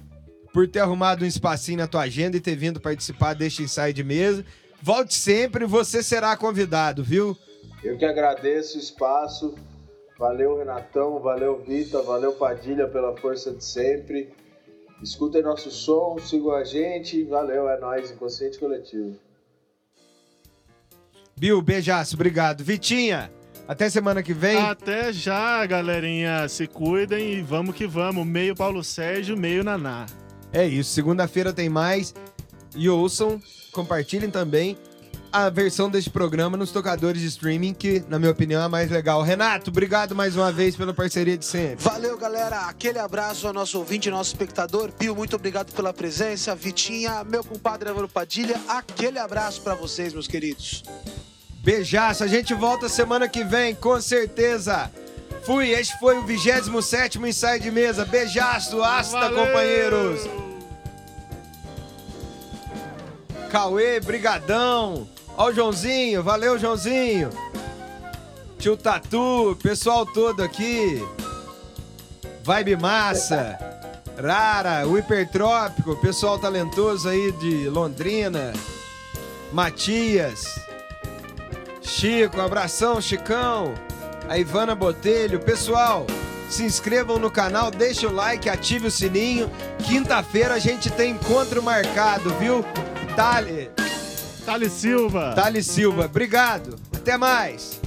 por ter arrumado um espacinho na tua agenda e ter vindo participar deste ensaio de mesa. Volte sempre, você será convidado, viu?
Eu que agradeço o espaço. Valeu, Renatão. Valeu, Vita. Valeu, Padilha, pela força de sempre. Escutem nosso som, sigam a gente. Valeu, é nóis, Inconsciente Coletivo.
Bill, beijaço, obrigado. Vitinha, até semana que vem.
Até já, galerinha. Se cuidem e vamos que vamos. Meio Paulo Sérgio, meio Naná.
É isso, segunda-feira tem mais. E ouçam, compartilhem também a versão deste programa nos tocadores de streaming, que, na minha opinião, é a mais legal. Renato, obrigado mais uma vez pela parceria de sempre.
Valeu, galera. Aquele abraço ao nosso ouvinte, nosso espectador. Pio, muito obrigado pela presença. Vitinha, meu compadre Álvaro Padilha, aquele abraço pra vocês, meus queridos.
Beijaço, a gente volta semana que vem, com certeza. Fui, este foi o 27 ensaio de mesa. Beijaço, hasta,
Valeu!
companheiros. Cauê, brigadão. Ó o Joãozinho, valeu, Joãozinho. Tio Tatu, pessoal todo aqui. Vibe Massa. Rara, o Hipertrópico, pessoal talentoso aí de Londrina. Matias. Chico, abração, Chicão. A Ivana Botelho. Pessoal, se inscrevam no canal, deixa o like, ative o sininho. Quinta-feira a gente tem encontro marcado, viu? Tali,
Thales Silva.
Tali Silva, obrigado. Até mais.